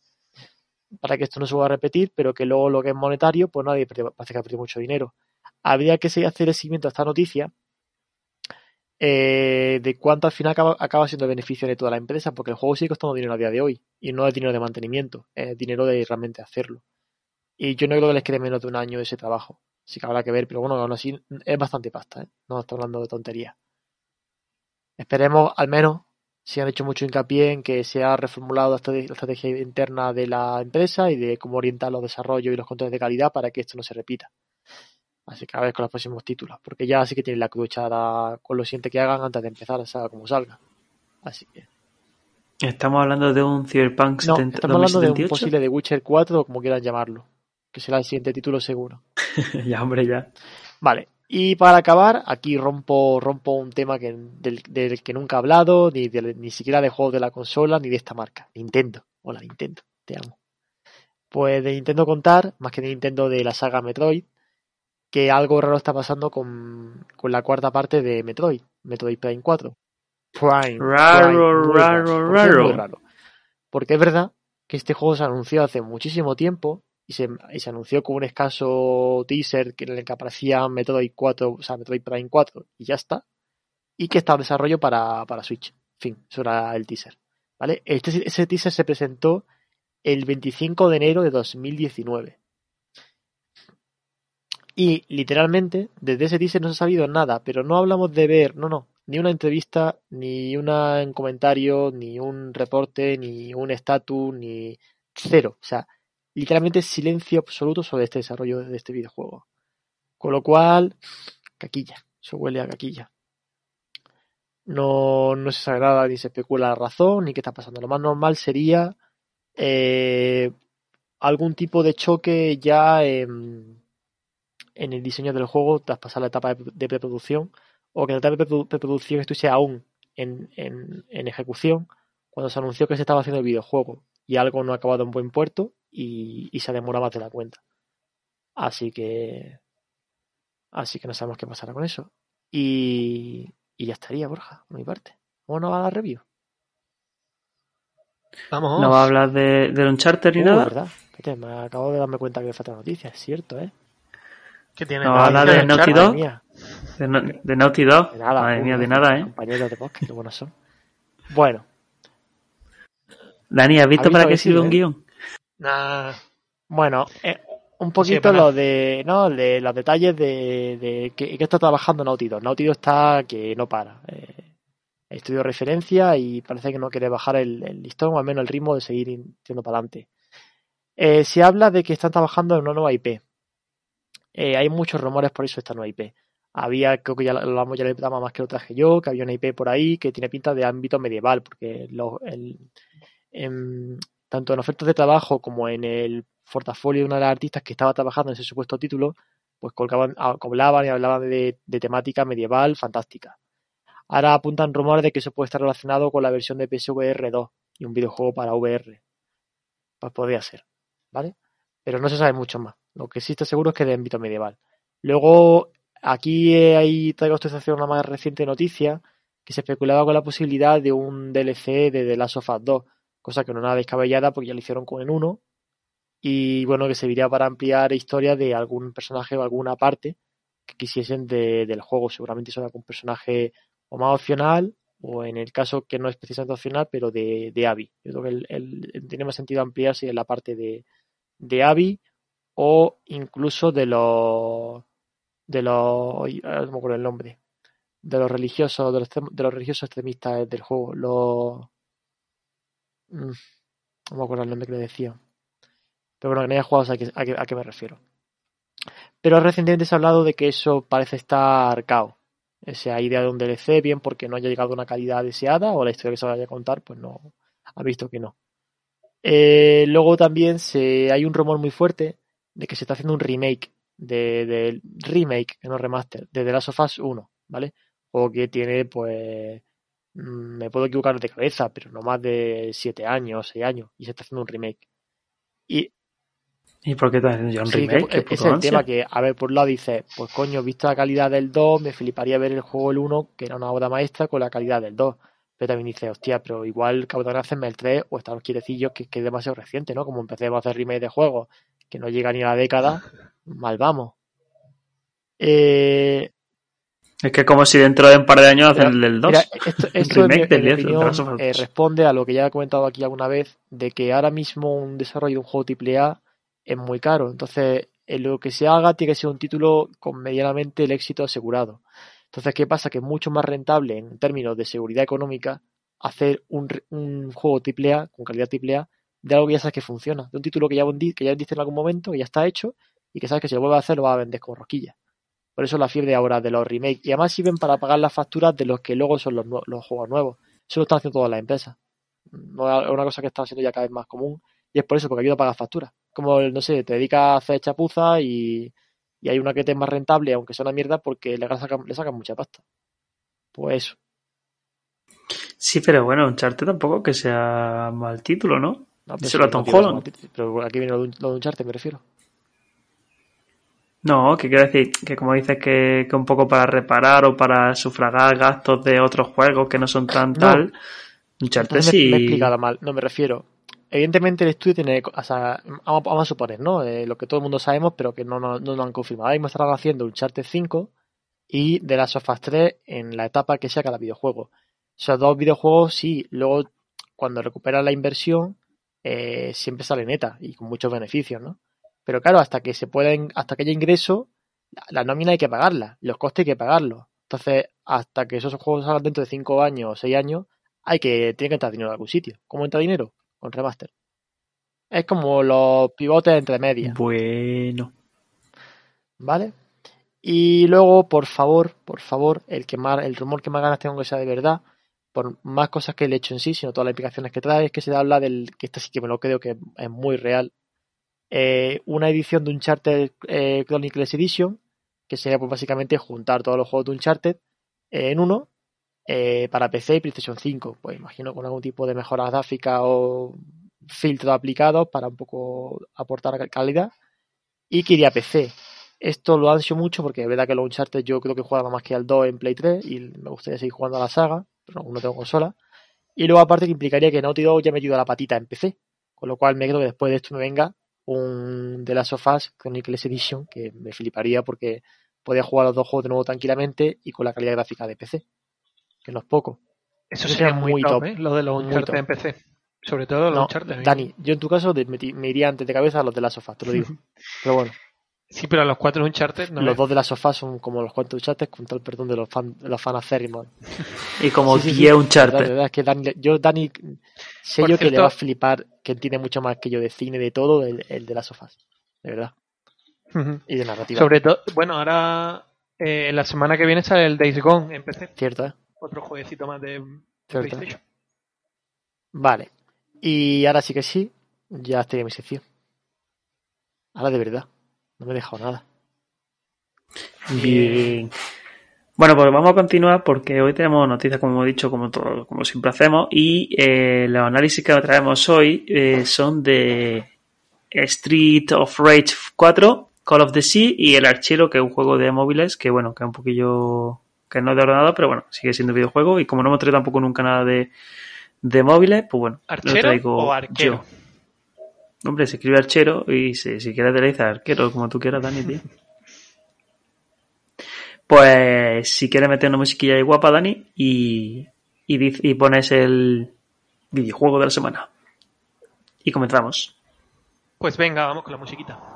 para que esto no se vuelva a repetir, pero que luego lo que es monetario, pues nadie parece que ha perdido mucho dinero. Habría que hacer el seguimiento a esta noticia eh, de cuánto al final acaba, acaba siendo el beneficio de toda la empresa, porque el juego sigue costando dinero a día de hoy y no es dinero de mantenimiento, es dinero de realmente hacerlo. Y yo no creo que les quede menos de un año ese trabajo. Sí que habrá que ver, pero bueno, aún así es bastante pasta, ¿eh? No estoy hablando de tonterías. Esperemos, al menos, si han hecho mucho hincapié en que se ha reformulado la estrate- la estrategia interna de la empresa y de cómo orientar los desarrollos y los controles de calidad para que esto no se repita. Así que a ver con los próximos títulos, porque ya sí que tienen la cruz echada con lo siguiente que hagan antes de empezar, salga como salga. Así que. Estamos hablando de un Cyberpunk No, 70 estamos hablando de un 2078. posible de Witcher 4 o como quieran llamarlo, que será el siguiente título seguro. [LAUGHS] ya, hombre, ya. Vale, y para acabar, aquí rompo, rompo un tema que, del, del que nunca he hablado, ni, de- ni siquiera de juegos de la consola, ni de esta marca. Nintendo. Hola, Nintendo, te amo. Pues de Nintendo contar, más que de Nintendo de la saga Metroid, que algo raro está pasando con, con la cuarta parte de Metroid, Metroid Prime 4. Prime. Raro, Prime, raro, ¿Por qué raro. raro? Porque es verdad que este juego se anunció hace muchísimo tiempo y se, anunció con un escaso teaser en el que aparecía Metroid 4, o sea, Metroid Prime 4 y ya está. Y que está en desarrollo para, para Switch. En fin, eso era el teaser. ¿Vale? Este, ese teaser se presentó el 25 de enero de 2019. Y literalmente, desde ese teaser no se ha sabido nada, pero no hablamos de ver, no, no. ni una entrevista, ni una- un comentario, ni un reporte, ni un estatus, ni cero. O sea, literalmente silencio absoluto sobre este desarrollo de este videojuego. Con lo cual, caquilla, eso huele a caquilla. No, no se sabe nada, ni se especula la razón, ni qué está pasando. Lo más normal sería eh, algún tipo de choque ya en, el diseño del juego tras pasar la etapa de, preproducción o que la etapa de preprodu- preproducción estuviese aún en, en, en ejecución cuando se anunció que se estaba haciendo el videojuego y algo no ha acabado en buen puerto y, y se demora más de la cuenta. Así que así que no sabemos qué pasará con eso. Y, y ya estaría, Borja, por mi parte. Bueno, a la review. Vamos. No va a hablar de, del Uncharted ni Uh, nada. ¿verdad? Me acabo de darme cuenta que me falta noticia, es cierto, ¿eh? ¿Qué tiene? No, habla de Naughty Madre Dog. mía, De, No- de Naughty Dog. de nada. Madre uh, mía, de nada, ¿eh? Compañeros de podcast, qué buenos son. Bueno, Dani, ¿has visto ¿Has para visto qué que sirve un eh? guion? Nah, Bueno, eh, un poquito lo de, ¿no? de los detalles de, de que, que está trabajando Naughty Dog. Naughty Dog está que no para. Eh, estudio referencia y parece que no quiere bajar el, el listón o al menos el ritmo de seguir yendo para adelante. Eh, se habla de que están trabajando en una nueva IP. Eh, hay muchos rumores por eso de esta nueva IP. Había, creo que ya lo hablamos ya el programa más que lo traje yo, que había una IP por ahí que tiene pinta de ámbito medieval, porque lo- el, en- tanto en ofertas de trabajo como en el portafolio de una de las artistas que estaba trabajando en ese supuesto título, pues colgaban, ah, hablaban y hablaban de, temática medieval fantástica. Ahora apuntan rumores de que eso puede estar relacionado con la versión de PSVR 2 y un videojuego para VR. Pues podría ser, ¿vale? Pero no se sabe mucho más. Lo que sí está seguro es que de ámbito medieval. Luego, aquí eh, hay, traigo a una más reciente noticia que se especulaba con la posibilidad de un DLC de The Last of Us 2, cosa que no nada descabellada porque ya lo hicieron con el 1 y bueno, que serviría para ampliar historia de algún personaje o alguna parte que quisiesen de- del juego. Seguramente son algún personaje o más opcional o en el caso que no es precisamente opcional, pero de, de Abby. Yo creo que el, el- tiene más sentido ampliarse en la parte de, de Abby o incluso de los de los no me acuerdo el nombre de los religiosos de los, de los religiosos extremistas del juego los mm, no me acuerdo el nombre que le decía. Pero bueno que no haya jugado sabe a qué, a qué- me refiero. Pero recientemente se ha hablado de que eso parece estar cao. Esa idea de un DLC bien porque no haya llegado a una calidad deseada o la historia que se vaya a contar pues no ha visto que no. Eh, luego también se, hay un rumor muy fuerte de que se está haciendo un remake de, de remake, no remaster, de The Last of Us 1, ¿vale? O que tiene, pues, me puedo equivocar de cabeza, pero no más de 7 años, 6 años, y se está haciendo un remake. Y ¿Y por qué te haciendo ya un sí, que remake? Puto es el ansia. tema que, a ver, por un lado dices, pues coño, visto la calidad del 2, me fliparía ver el juego el 1, que era una obra maestra, con la calidad del 2. Pero también dices, hostia, pero igual cabrón hacerme el 3 o están los quietecillos que, que es demasiado reciente, ¿no? Como empecemos a hacer remake de juegos que no llega ni a la década, [LAUGHS] mal vamos. Eh, Es que como si dentro de un par de años hacen el del 2. Mira, esto, esto en mi, remake del en mi 10 de opinión Last of Us eh, 2. responde a lo que ya he comentado aquí alguna vez, de que ahora mismo un desarrollo de un juego AAA es muy caro. Entonces, en lo que se haga tiene que ser un título con medianamente el éxito asegurado. Entonces, ¿qué pasa? Que es mucho más rentable en términos de seguridad económica hacer un, un juego AAA con calidad AAA de algo que ya sabes que funciona. De un título que ya, vendi- que ya vendiste en algún momento, que ya está hecho y que sabes que si lo vuelves a hacer lo vas a vender como rosquilla. Por eso la fiebre ahora de los remakes. Y además sirven para pagar las facturas de los que luego son los, juegos nuevos. Eso lo están haciendo todas las empresas. No es una cosa que está siendo ya cada vez más común. Y es por eso, porque ayuda a pagar facturas. Como, no sé, te dedicas a hacer chapuza y, y hay una que te es más rentable, aunque sea una mierda, porque le sacan, le sacan mucha pasta. Pues eso. Sí, pero bueno, Uncharted tampoco que sea mal título, ¿no? No, pero Díselo sí, a Tom Holland. Pero aquí viene lo de, un- lo de Uncharted, me refiero. No, que quiero decir que como dices que, que un poco para reparar o para sufragar gastos de otros juegos que no son tan No. tal, Uncharted sí. me he explicado mal. No me refiero. Evidentemente el estudio tiene, o sea, vamos, vamos a suponer, ¿no? Eh, lo que todo el mundo sabemos, pero que no, no, no lo han confirmado. Ahora mismo estarán haciendo Uncharted 5 y The Last of Us 3 en la etapa que sea cada videojuego. Esos dos videojuegos, sí, luego cuando recuperan la inversión, eh, siempre sale neta y con muchos beneficios, ¿no? Pero claro, hasta que se pueden, hasta que haya ingreso, la, la nómina hay que pagarla, los costes hay que pagarlos. Entonces, hasta que esos juegos salgan dentro de 5 años o 6 años, hay que, tiene que entrar dinero en algún sitio. ¿Cómo entra dinero? Con remaster. Es como los pivotes entre medias. Bueno. ¿Vale? Y luego, por favor, por favor, el que más, el rumor que más ganas tengo que sea de verdad, por más cosas que el hecho en sí, sino todas las implicaciones que trae, es que se habla del, que esto sí que me lo creo que es muy real, eh, una edición de Uncharted eh, Chronicles Edition, que sería pues básicamente juntar todos los juegos de Uncharted en uno, eh, para PC y PlayStation 5, pues imagino con algún tipo de mejoras gráficas o filtros aplicados para un poco aportar calidad, y que iría a PC esto lo ansio mucho porque es verdad que los Uncharted yo creo que jugaba más que al 2 en Play 3 y me gustaría seguir jugando a la saga, pero no, tengo consola. Y luego aparte que implicaría que Naughty Dog ya me metido la patita en PC, con lo cual me creo que después de esto me venga un The Last of Us Chronicles Edition que me fliparía porque podía jugar los dos juegos de nuevo tranquilamente y con la calidad gráfica de PC, que no es poco. Eso, sería, muy, top, ¿eh? lo de los Uncharted en PC. Sobre todo los Uncharted. ¿eh? Dani, yo en tu caso me, iría antes de cabeza a los de Last of Us, te lo digo. [LAUGHS] Pero bueno. Sí, pero los cuatro Uncharted no. Los dos de la sofá son como los cuatro Uncharted con tal perdón de los, fan, de los acérrimos. Y como 10 sí, Uncharted. La verdad es que Dani, yo, Dani, sé yo que le va a flipar, que entiende mucho más que yo de cine, de todo, el, el de las sofás. De verdad. Y de narrativa. Sobre todo, bueno, ahora eh, la semana que viene sale el Days Gone en PC. Cierto, ¿eh? Otro jueguecito más de PlayStation. Vale. Y ahora sí que sí, ya estoy en mi sección. Ahora de verdad. No me he dejado nada. Bien. Bueno, pues vamos a continuar porque hoy tenemos noticias, como hemos dicho, como, todo, como siempre hacemos, y eh, los análisis que traemos hoy eh, son de Street of Rage 4, Call of the Sea y El Archero, que es un juego de móviles que, bueno, que es un poquillo que no es de ordenador, pero bueno, sigue siendo videojuego y como no hemos traído tampoco nunca nada de, de móviles, pues bueno, ¿Archero lo traigo o arquero? Hombre, se escribe archero y si, si quieres te le arquero, como tú quieras, Dani, tío. Pues si quieres meter una musiquilla ahí guapa, Dani, y, y, y pones el videojuego de la semana. Y comenzamos. Pues venga, vamos con la musiquita.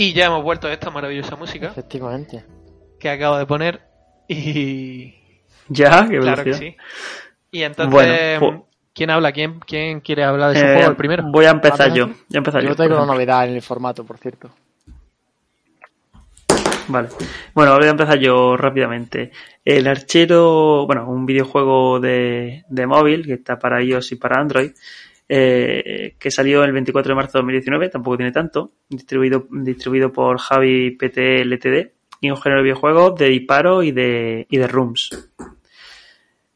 Y ya hemos vuelto a esta maravillosa música. Efectivamente. Que acabo de poner. Y. Ya, qué Claro que sí. Y entonces. Pues- ¿Quién habla? ¿Quién, ¿Quién quiere hablar de ese eh, juego el primero? Voy a empezar yo. Voy a empezar yo. Yo traigo una novedad en el formato, por cierto. Vale. Bueno, voy a empezar yo rápidamente. El Archero, bueno, un videojuego de, de móvil que está para iOS y para Android, eh, que salió el 24 de marzo de 2019, tampoco tiene tanto, distribuido, distribuido por Javi PT LTD, y un género de videojuegos de disparo y de, y de rooms.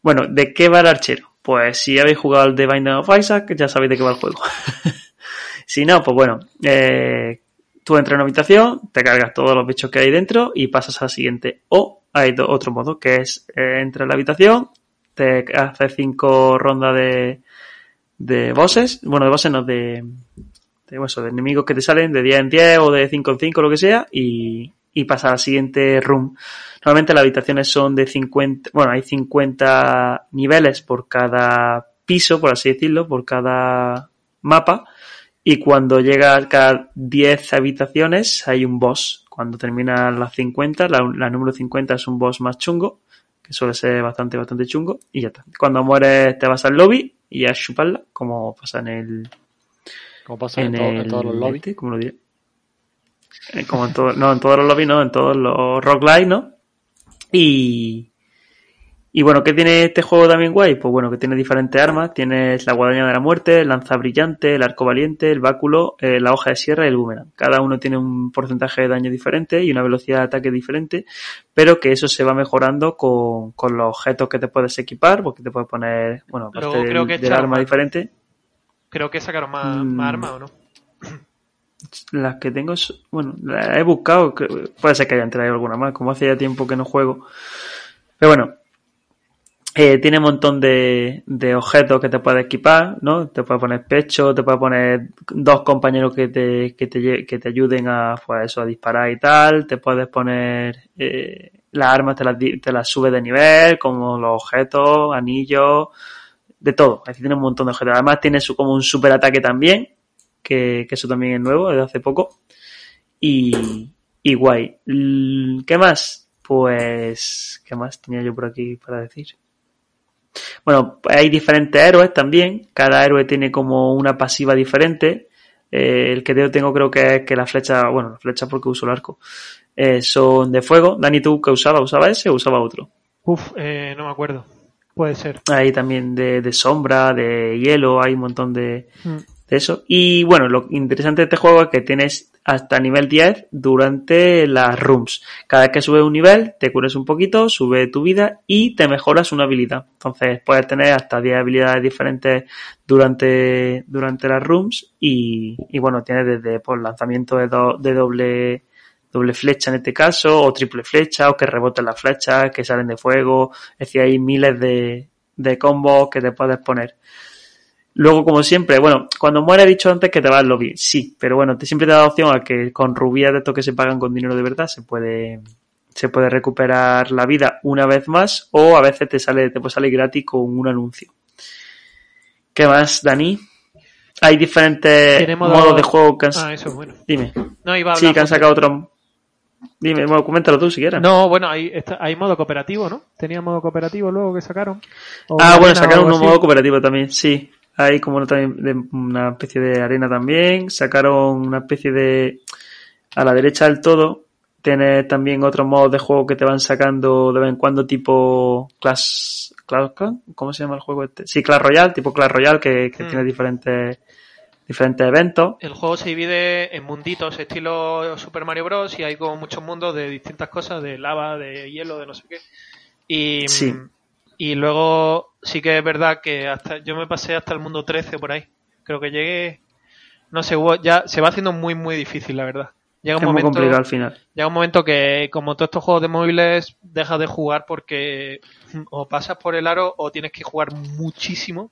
Bueno, ¿de qué va el archero? Pues si habéis jugado al The Binding of Isaac, ya sabéis de qué va el juego. [LAUGHS] si no, pues bueno, eh, tú entras en una habitación, te cargas todos los bichos que hay dentro y pasas al siguiente. O hay otro modo, que es eh, entras en la habitación, te haces cinco rondas de, de bosses, bueno, de bosses no, de, de, eso, de enemigos que te salen de 10 en 10 o de 5 en 5, lo que sea, y, y pasa al siguiente room. Normalmente las habitaciones son de 50, bueno, hay 50 niveles por cada piso, por así decirlo, por cada mapa, y cuando llega a cada 10 habitaciones hay un boss. Cuando termina las 50, la, la número 50 es un boss más chungo, que suele ser bastante, bastante chungo, y ya está. Cuando mueres te vas al lobby y a chuparla, como pasa en el... Como pasa en, todo- en el- todos los lobbies. este, ¿cómo lo diré? Eh, Como en todo, no, en todos los lobbies, no, en todos los roguelike, ¿no? Y, y bueno, ¿qué tiene este juego también guay? Pues bueno, que tiene diferentes armas. Tienes la guadaña de la muerte, el lanza brillante, el arco valiente, el báculo, eh, la hoja de sierra y el boomerang. Cada uno tiene un porcentaje de daño diferente y una velocidad de ataque diferente, pero que eso se va mejorando con, con los objetos que te puedes equipar, porque te puedes poner, bueno, aparte creo del, que del arma más. diferente. Creo que sacaron más, Mm. más armas, ¿o no? Las que tengo, bueno, las he buscado, puede ser que hayan traído alguna más, como hace ya tiempo que no juego. Pero bueno, eh, tiene un montón de, de objetos que te puedes equipar, ¿no? Te puedes poner pecho, te puedes poner dos compañeros que te, que te, que te ayuden a, pues eso, a disparar y tal. Te puedes poner eh, las armas, te las, te las subes de nivel, como los objetos, anillos, de todo. Decir, tiene un montón de objetos. Además tiene su, como un super ataque también, que, que eso también es nuevo, desde hace poco. Y, y guay. ¿Qué más? Pues, ¿qué más tenía yo por aquí para decir? Bueno, hay diferentes héroes también. Cada héroe tiene como una pasiva diferente. Eh, el que yo tengo creo que es que la flecha, bueno, la flecha porque uso el arco, eh, son de fuego. Dani, ¿tú qué usaba? ¿Usaba ese o usaba otro? Uf, eh, no me acuerdo. Puede ser. Hay también de, de sombra, de hielo, hay un montón de, Mm. De eso. Y bueno, lo interesante de este juego es que tienes hasta nivel 10 durante las rooms. Cada vez que subes un nivel, te curas un poquito, sube tu vida y te mejoras una habilidad. Entonces puedes tener hasta 10 habilidades diferentes durante, durante las rooms y, y bueno, tienes desde pues, lanzamiento de doble doble flecha en este caso, o triple flecha, o que reboten las flechas, que salen de fuego, es decir, hay miles de, de combos que te puedes poner. Luego, como siempre, bueno, cuando muere he dicho antes que te vas al lobby, sí, pero bueno, te siempre te da la opción a que con rubíes de estos que se pagan con dinero de verdad se puede, se puede recuperar la vida una vez más, o a veces te sale, te puede salir gratis con un anuncio. ¿Qué más, Dani? Hay diferentes Tenemos modos dos- de juego que han... Ah, eso, bueno. Dime. No, iba a Sí, que han sacado otro. Dime, bueno, coméntalo tú si quieres. No, bueno, hay, está- hay modo cooperativo, ¿no? Tenía modo cooperativo luego que sacaron. O ah, bueno, sacaron un modo cooperativo también, sí. Hay como una, una especie de arena también. Sacaron una especie de. A la derecha del todo. Tienes también otros modos de juego que te van sacando de vez en cuando, tipo Clash. Clash ¿Cómo se llama el juego este? Sí, Clash Royale, tipo Clash Royale, que, que Mm. tiene diferentes, diferentes eventos. El juego se divide en munditos estilo Super Mario Bros. y hay como muchos mundos de distintas cosas, de lava, de hielo, de no sé qué. Y, Sí. y luego sí que es verdad que hasta yo me pasé hasta el mundo 13 por ahí. Creo que llegué, no sé, hubo- ya se va haciendo muy muy difícil, la verdad. Llega Es un muy momento, complicado al final. llega un momento que como todos estos juegos de móviles dejas de jugar porque o pasas por el aro o tienes que jugar muchísimo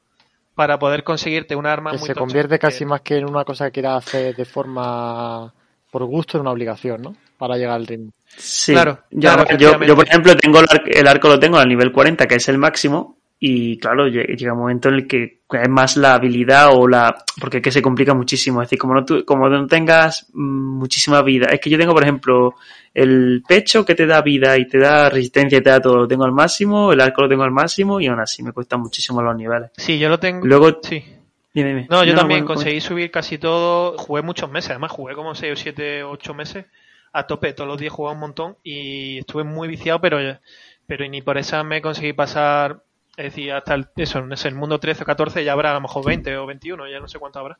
para poder conseguirte un arma Que muy se convierte casi que- más que en una cosa que quieras hacer de forma por gusto en una obligación, ¿no? Para llegar al ritmo. Sí, Claro, yo, claro, yo, por ejemplo, tengo el, ar- el arco lo tengo al nivel 40, que es el máximo, y claro, lle- llega un momento en el que es más la habilidad o la... porque es que se complica muchísimo, es decir, como no, tu- como no tengas mm, muchísima vida, es que yo tengo, por ejemplo, el pecho que te da vida y te da resistencia y te da todo, lo tengo al máximo, el arco lo tengo al máximo, y aún así me cuestan muchísimo los niveles. Sí, yo lo tengo. Luego, Sí. dime, dime. No, yo también bueno, conseguí subir casi todo. Jugué muchos meses, además jugué como 6 o 7, 8 meses a tope. Todos los días jugaba un montón y estuve muy viciado, pero, pero ni por esa me conseguí pasar. Es decir, hasta el, eso, sé, el mundo 13 o 14 ya habrá a lo mejor 20 o 21, ya no sé cuánto habrá.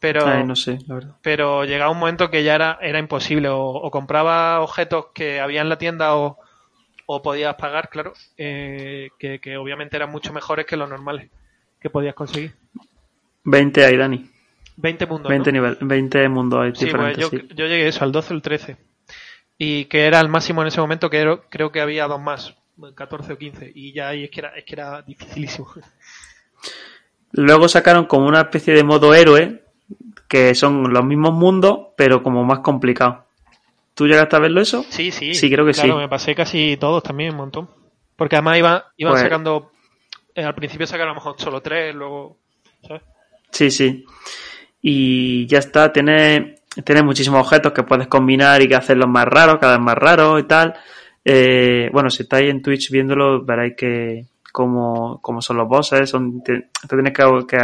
Pero, Ay, no sé, la verdad. pero llegaba un momento que ya era, era imposible. O, o compraba objetos que había en la tienda o, o podías pagar, claro, eh, que, que obviamente eran mucho mejores que los normales que podías conseguir. 20 hay, Dani. 20 mundos. 20 ¿no? nivel, 20 mundos hay Sí, pues diferentes, yo, sí. yo llegué eso, al 12 o el 13. Y que era el máximo en ese momento, que era- creo que había dos más, 14 o 15. Y ya ahí es que era, es que era dificilísimo. [LAUGHS] Luego sacaron como una especie de modo héroe, que son los mismos mundos, pero como más complicados. ¿Tú llegaste a verlo eso? Sí, sí. Sí, creo que claro, sí. me pasé casi todos también, un montón. Porque además iba, iban Pues- sacando. eh, al principio sacaron a lo mejor solo tres, luego. ¿Sabes? Sí, sí. y ya está, tiene, tiene muchísimos objetos que puedes combinar y que hacerlos más raros, cada vez más raros y tal. Eh, bueno, si estáis en Twitch viéndolo, veréis que cómo, cómo son los bosses, son, te, tienes que, que,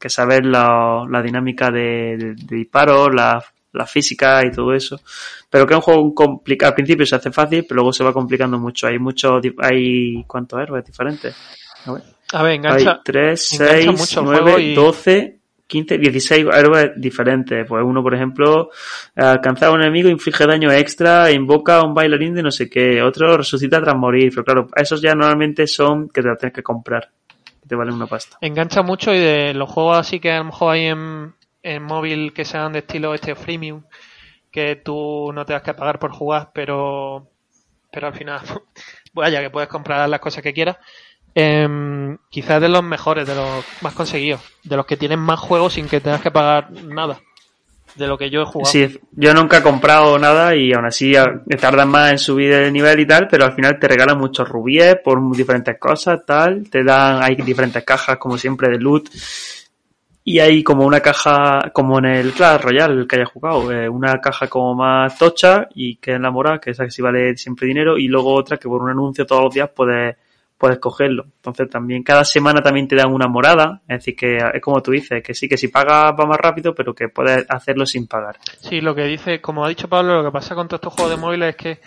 que saber la, la dinámica de, de, de disparo, la, la, física y todo eso. Pero que es un juego complicado. Al principio se hace fácil, pero luego se va complicando mucho. Hay muchos, hay, ¿cuántos héroes diferentes? A ver. A ver, engancha. Hay 3, 6, 9, y... 12, 15, 16 héroes diferentes. Pues uno, por ejemplo, alcanza a un enemigo, inflige daño extra, invoca a un bailarín de no sé qué. Otro resucita tras morir. Pero claro, esos ya normalmente son que te los tienes que comprar. Que te valen una pasta. Engancha mucho y de los juegos así que a lo mejor hay en, en móvil que sean de estilo este freemium, que tú no te das que pagar por jugar, pero, pero al final, [LAUGHS] vaya, que puedes comprar las cosas que quieras. Eh, quizás de los mejores, de los más conseguidos, de los que tienen más juegos sin que tengas que pagar nada. De lo que yo he jugado. Sí, yo nunca he comprado nada y aún así tardan más en subir el nivel y tal, pero al final te regalan muchos rubíes por diferentes cosas, tal. Te dan, hay diferentes cajas, como siempre, de loot. Y hay como una caja, como en el Clash Royale que haya jugado, eh, una caja como más tocha y que es la mora, que esa que sí vale siempre dinero, y luego otra que por un anuncio todos los días puedes puedes cogerlo. Entonces también cada semana también te dan una morada, es decir que es como tú dices, que sí que si pagas va más rápido, pero que puedes hacerlo sin pagar. Sí, lo que dice, como ha dicho Pablo, lo que pasa con todos estos juegos de móviles es que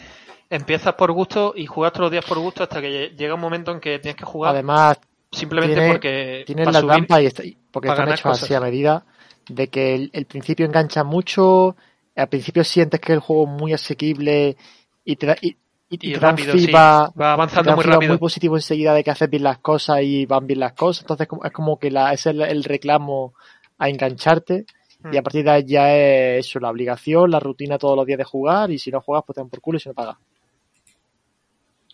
empiezas por gusto y jugas todos los días por gusto hasta que llega un momento en que tienes que jugar. Además, simplemente tiene, porque tiene la trampa y está, porque están hechos así a medida de que el, el, principio engancha mucho, al principio sientes que el juego es muy asequible y te da, y, y, y te rápido, un sí. feedback, va avanzando muy te da un feedback rápido. muy positivo enseguida de que haces bien las cosas y van bien las cosas. Entonces es como que la, ese es el, el reclamo a engancharte. Y a partir de ahí ya es eso, la obligación, la rutina todos los días de jugar. Y si no juegas, pues te dan por culo y se no pagas.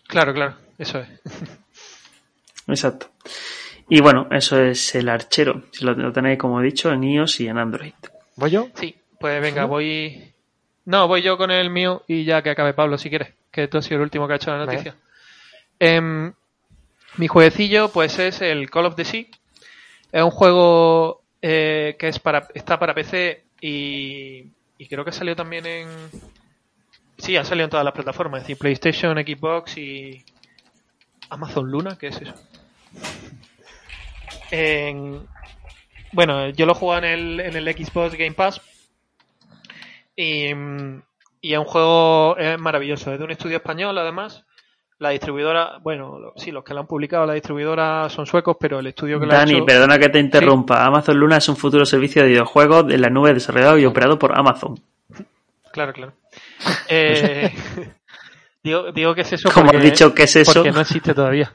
Claro, claro, eso es. [LAUGHS] Exacto. Y bueno, eso es el archero. Si lo, lo tenéis, como he dicho, en iOS y en Android. ¿Voy yo? Sí, pues venga, voy. No, voy yo con el mío y ya que acabe Pablo, si quieres, que tú has sido el último que ha hecho la noticia. Eh, mi jueguecillo, pues es el Call of the Sea. Es un juego eh, que es para está para PC y, y creo que salió también en. Sí, ha salido en todas las plataformas, es decir, PlayStation, Xbox y. Amazon Luna, ¿qué es eso? En, bueno, yo lo juego en el, en el Xbox Game Pass y, y es un juego es maravilloso. Es de un estudio español, además. La distribuidora, bueno, sí, los que lo han publicado, la distribuidora son suecos, pero el estudio que lo Dani, ha hecho... perdona que te interrumpa. ¿Sí? Amazon Luna es un futuro servicio de videojuegos de la nube desarrollado y operado por Amazon. Claro, claro. Eh, [LAUGHS] digo, digo que es eso Como has dicho, ¿qué es eso? Porque no existe todavía.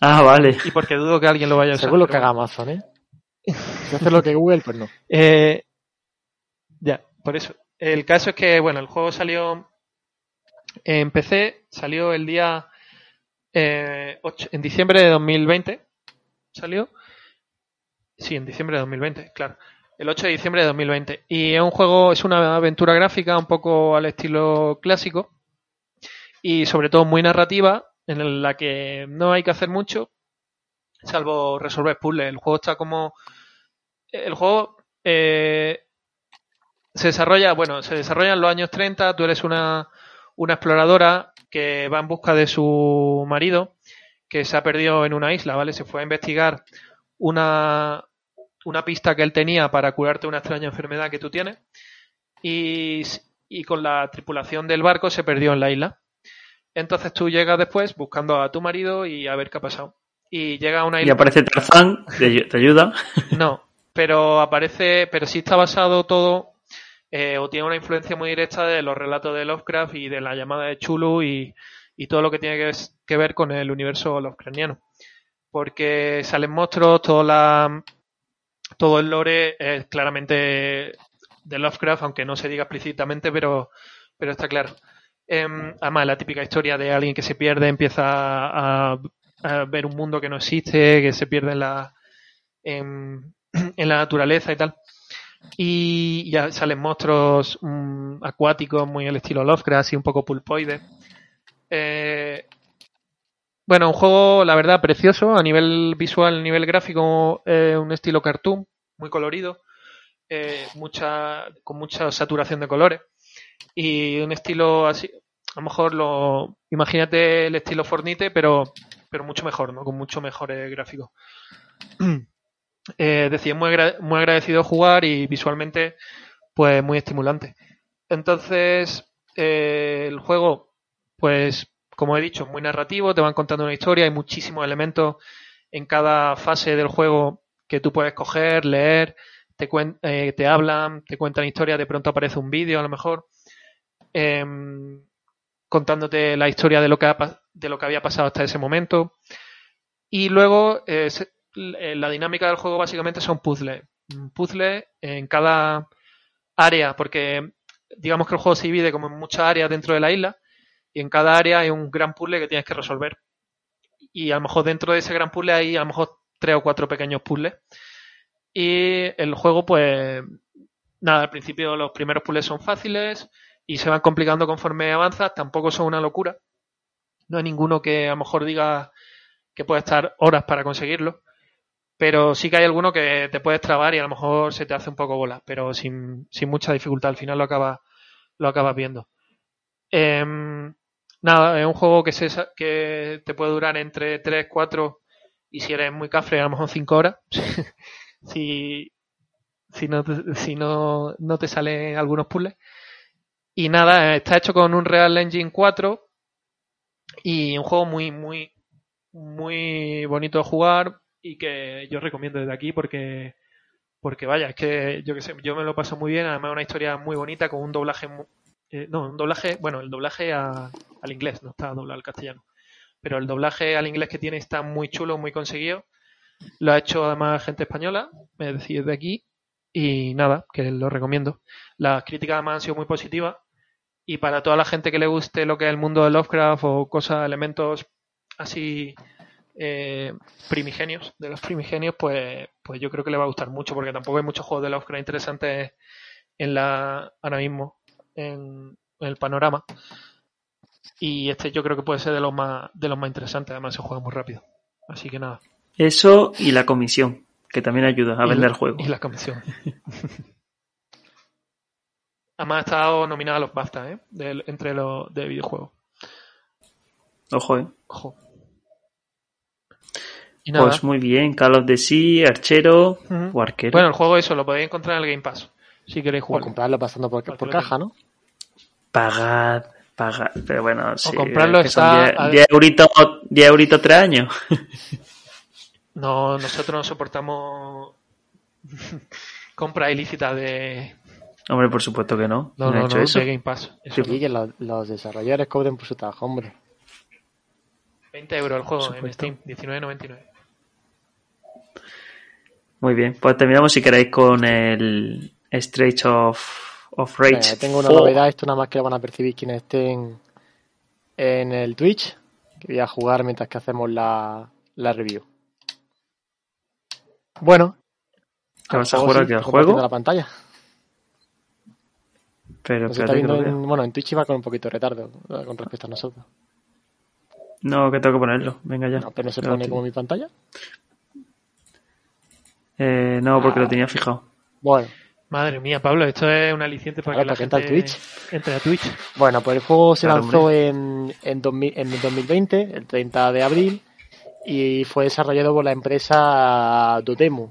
Ah, vale. Y porque dudo que alguien lo vaya a usar. Según lo que haga Amazon, ¿eh? Si hace lo que Google, pues no. [LAUGHS] Eh, ya, por eso. El caso es que, bueno, el juego salió en PC, salió el día eh, 8, en diciembre de 2020. ¿Salió? Sí, en diciembre de 2020, claro. El 8 de diciembre de 2020. Y es un juego, es una aventura gráfica un poco al estilo clásico. Y sobre todo muy narrativa, en la que no hay que hacer mucho, salvo resolver puzzles. El juego está como. El juego eh, se desarrolla, bueno, se desarrolla en los años 30. Tú eres una, una exploradora que va en busca de su marido, que se ha perdido en una isla, ¿vale? Se fue a investigar una, una pista que él tenía para curarte una extraña enfermedad que tú tienes. Y, y con la tripulación del barco se perdió en la isla. Entonces tú llegas después buscando a tu marido y a ver qué ha pasado. Y llega a una isla. Y aparece Tarzán, te, ayuda. No, pero aparece, pero sí está basado todo, eh, o tiene una influencia muy directa de los relatos de Lovecraft y de la llamada de Chulu y, todo lo que tiene que, ver con el universo Lovecraftiano. Porque salen monstruos, toda la, todo el lore es claramente de Lovecraft, aunque no se diga explícitamente, pero, pero está claro. Eh, además, la típica historia de alguien que se pierde, empieza a, ver un mundo que no existe, que se pierde en la, en la naturaleza y tal. Y ya salen monstruos mmm, acuáticos, muy al estilo Lovecraft y un poco pulpoides. Eh, bueno, un juego, la verdad, precioso a nivel visual, a nivel gráfico, eh, un estilo cartoon, muy colorido. eh, mucha, con mucha saturación de colores y un estilo así, a lo mejor lo, imagínate el estilo Fornite, pero, pero mucho mejor, ¿no? Con mucho mejores gráficos. [CLEARS THROAT] Eh, decía, muy, muy agradecido jugar y visualmente, pues muy estimulante. Entonces, eh, el juego, pues, como he dicho, muy narrativo, te van contando una historia, hay muchísimos elementos en cada fase del juego que tú puedes coger, leer, te, eh, te hablan, te cuentan historias, de pronto aparece un vídeo a lo mejor, em, contándote la historia de lo, que ha de lo que había pasado hasta ese momento. Y luego, eh, la dinámica del juego básicamente son puzzles. Un Puzzles en cada área, porque digamos que el juego se divide como en muchas áreas dentro de la isla, y en cada área hay un gran puzzle que tienes que resolver. Y a lo mejor dentro de ese gran puzzle hay a lo mejor tres o cuatro pequeños puzzles. Y el juego, pues, nada, al principio los primeros puzzles son fáciles y se van complicando conforme avanzas, tampoco son una locura. No hay ninguno que a lo mejor diga que puede estar horas para conseguirlo, pero sí que hay alguno que te puedes trabar y a lo mejor se te hace un poco bola, pero sin, sin mucha dificultad, al final lo acabas, lo acabas viendo. Em, nada, es un juego que, se, que te puede durar entre 3, 4 y si eres muy cafre a lo mejor 5 horas. [LAUGHS] si, si, no, si no, no te salen algunos puzzles. Y nada, está hecho con un Real Engine 4 y un juego muy, muy, muy bonito de jugar y que yo recomiendo desde aquí porque, porque vaya, es que yo que sé, yo me lo paso muy bien, además una historia muy bonita con un doblaje, mu- eh, no, un doblaje, bueno, el doblaje a- al inglés, no está doblado al castellano, pero el doblaje al inglés que tiene está muy chulo, muy conseguido, lo ha hecho además gente española, me decís de aquí, y nada, que lo recomiendo. Las críticas además han sido muy positivas y para toda la gente que le guste lo que es el mundo de Lovecraft o cosas, elementos así eh, primigenios, de los primigenios, pues, pues yo creo que le va a gustar mucho porque tampoco hay muchos juegos de Lovecraft interesantes en la ahora mismo en, en el panorama. Y este yo creo que puede ser de los más de los más interesantes, además se juega muy rápido. Así que nada. Eso y la comisión, que también ayuda a Y vender la- juegos. Y la comisión. [LAUGHS] Además ha estado nominada a los BAFTA, ¿eh? Entre los de videojuegos. Ojo, eh. Ojo. Y nada. Pues muy bien, Call of the Sea, Archero Ujú. o Arquero. Bueno, el juego eso lo podéis encontrar en el Game Pass. Si queréis O jugar. comprarlo pasando por, por caja, ¿no? Pagad, pagad. Pero bueno, sí. comprarlo que son está 10 a- 10 euritos, 10 euritos tres años. [LAUGHS] No, nosotros no soportamos [LAUGHS] compra ilícita de. Hombre, por supuesto que no. No, ¿Quién ha no, hecho no, eso? de Game Pass. Eso Sí, no. Y que los, los desarrolladores cobren por su trabajo, hombre. 20 euros el juego en. Steam, 19.99. Muy bien, pues terminamos si queréis con el Stretch of, of Rage. Venga, tengo una 4. novedad, esto nada más que lo van a percibir quienes estén en el Twitch, que voy a jugar mientras que hacemos la, la review. Bueno. ¿Te vas a jugar aquí al juego? la pantalla. Pero No se está viendo en, bueno, en Twitch iba con un poquito de retardo eh, con respecto a nosotros. No, que tengo que ponerlo. Venga ya. No, pero no se pone como mi pantalla. Eh, no, porque Ah. lo tenía fijado. Bueno, Madre mía, Pablo, esto es un aliciente para Claro, que la para gente al entre a Twitch. Bueno, pues el juego se Claro, lanzó en, en, 2000 en el 2020, el 30 de abril, y fue desarrollado por la empresa Dotemu.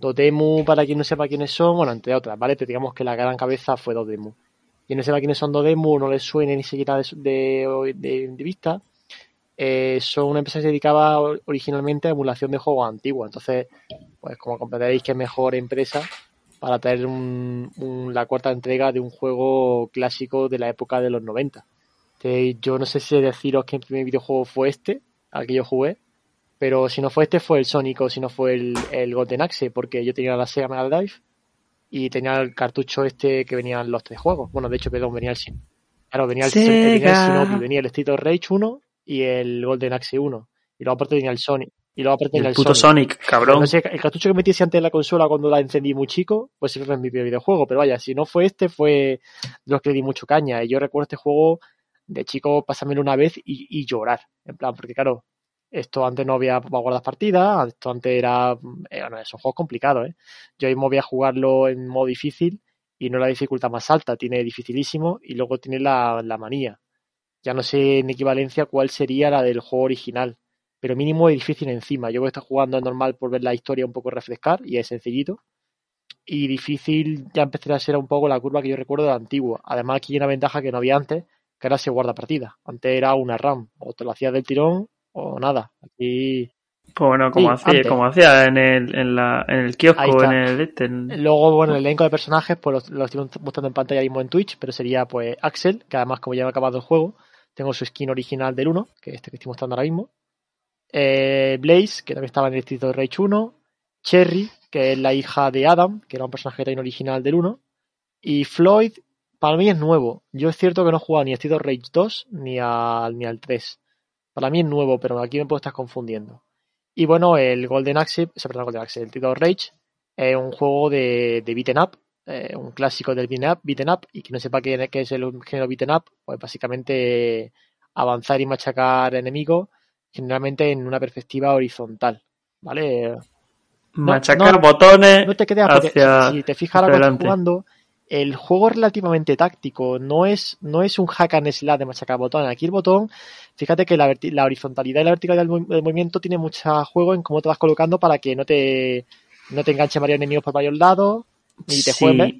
Dotemu, para quien no sepa quiénes son, bueno, entre otras, ¿vale? Pero digamos que la gran cabeza fue Dotemu. Quien no sepa quiénes son Dotemu, no les suene ni siquiera de, de, de- de vista, eh, son una empresa que se dedicaba originalmente a emulación de juegos antiguos. Entonces, pues como comprenderéis, qué mejor empresa para traer un- un- la cuarta entrega de un juego clásico de la época de los 90. Que yo no sé si deciros que el primer videojuego fue este, al que yo jugué, pero si no fue este fue el Sonic o si no fue el, el Golden Axe, porque yo tenía la Sega Mega Drive y tenía el cartucho este que venían los tres juegos. Bueno, de hecho, perdón, venía el Claro, venía el, venía el. Shinobi, venía el Street of Rage 1 y el Golden Axe 1. Y luego aparte tenía el Sonic. Y luego aparte el el puto Sonic. Sonic, cabrón. No sé, el cartucho que metí antes en la consola cuando la encendí muy chico, pues ese fue mi primer videojuego. Pero vaya, si no fue este, fue los que le di mucho caña. Y yo recuerdo este juego de chico pasármelo una vez y, y llorar. En plan, porque claro, Esto antes no había para guardar partidas, esto antes era... eh, bueno, son juegos complicados, ¿eh? Yo mismo voy a jugarlo en modo difícil y no la dificultad más alta, tiene dificilísimo y luego tiene la, la manía. Ya no sé en equivalencia cuál sería la del juego original, pero mínimo es difícil encima. Yo voy a estar jugando normal por ver la historia un poco refrescar y es sencillito. Y difícil ya empezará a ser un poco la curva que yo recuerdo de la antigua. Además aquí hay una ventaja que no había antes, que ahora se guarda partida. Antes era una RAM, o te lo hacías del tirón o nada. Aquí Pues bueno, como Sí, hacía, como hacía en el, en la, en el kiosco, en el este, en- Luego, bueno, el elenco de personajes, pues lo, lo estoy mostrando en pantalla mismo en Twitch, pero sería pues Axel, que además como ya he acabado el juego, tengo su skin original del 1, que es este que estoy mostrando ahora mismo. Eh, Blaze, que también estaba en el Street of Rage 1. Cherry, que es la hija de Adam, que era un personaje también original del 1. Y Floyd, para mí es nuevo. Yo es cierto que no he jugado ni a Street Rage 2 ni, al ni al 3. Para mí es nuevo, pero aquí me puedo estar confundiendo. Y bueno, el Golden Axe, perdón, Golden Axe, el Street of Rage, es un juego de, de beaten up, eh, un clásico del beaten up, up, y que no sepa qué, qué es el género beaten up, pues básicamente avanzar y machacar enemigos, generalmente en una perspectiva horizontal, ¿vale? machacar no, botones No te quedas, porque hacia... si te fijas ahora cuando jugando, el juego es relativamente táctico, no es, no es un hack and slash de machacar botones. Aquí el botón, fíjate que la, la horizontalidad y la verticalidad del, movi- del movimiento tiene mucho juego en cómo te vas colocando para que no te, no te enganchen varios enemigos por varios lados, ni te Sí. juegues.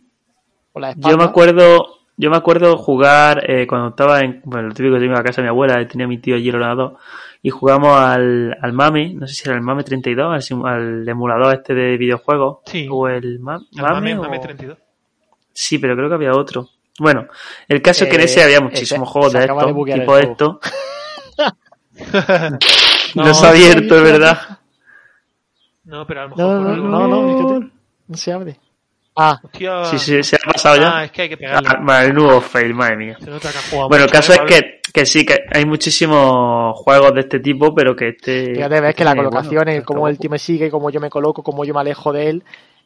Yo me acuerdo, yo me acuerdo jugar eh, cuando estaba en, bueno, lo típico que en la casa de mi abuela, tenía mi tío allí el ordenador, y jugamos al, al Mame, no sé si era el Mame 32, al, al emulador este de videojuegos, Sí. o el Ma- El Mame, Mame, Mame o- 32. Sí, pero creo que había otro. Bueno, el caso es que en Eh, ese había ese- muchísimos juegos se de de estos, buguear tipo esto. [LAUGHS] No, Los no, abierto, no, es verdad. No, pero a lo mejor. No, no, no, no, fíjate, no se abre. Ah, Hostia. Sí, sí, se ha pasado ya. Ah, es que hay que pegarle. Ah, nuevo fail, madre mía. Se nota que ha jugado Bueno, el caso ¿eh, es que, que sí, que hay muchísimos juegos de este tipo, pero que este... Fíjate, ves que la este, colocación, bueno, cómo el tío me sigue, cómo yo me coloco, cómo yo me alejo de él.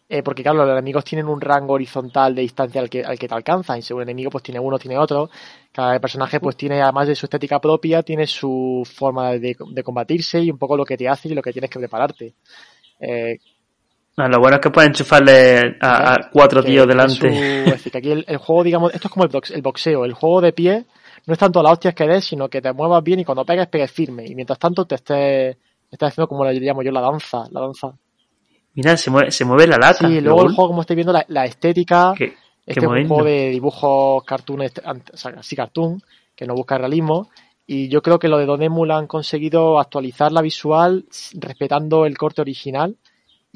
eh, porque claro, los enemigos tienen un rango horizontal de distancia al que, al que te alcanzan. Y según el enemigo, pues tiene uno, tiene otro. Cada personaje, pues tiene, además de su estética propia, tiene su forma de, de combatirse y un poco lo que te hace y lo que tienes que prepararte. Eh, Ah, lo bueno es que puedes enchufarle a, a cuatro que tíos delante. su- es decir, que aquí el, el juego, digamos, esto es como el, box- el boxeo. El juego de pie no es tanto las hostias que des, sino que te muevas bien y cuando pegues, pegues firme. Y mientras tanto te estés, estés haciendo como le llamo yo la danza. La danza. Mira, se mueve, se mueve la lata. Sí, luego el juego, como estáis viendo, la, la estética. Qué- qué Este es un juego de dibujos cartoon, est- ant- o sea, así cartoon, que no busca realismo. Y yo creo que lo de Don Emula han conseguido actualizar la visual respetando el corte original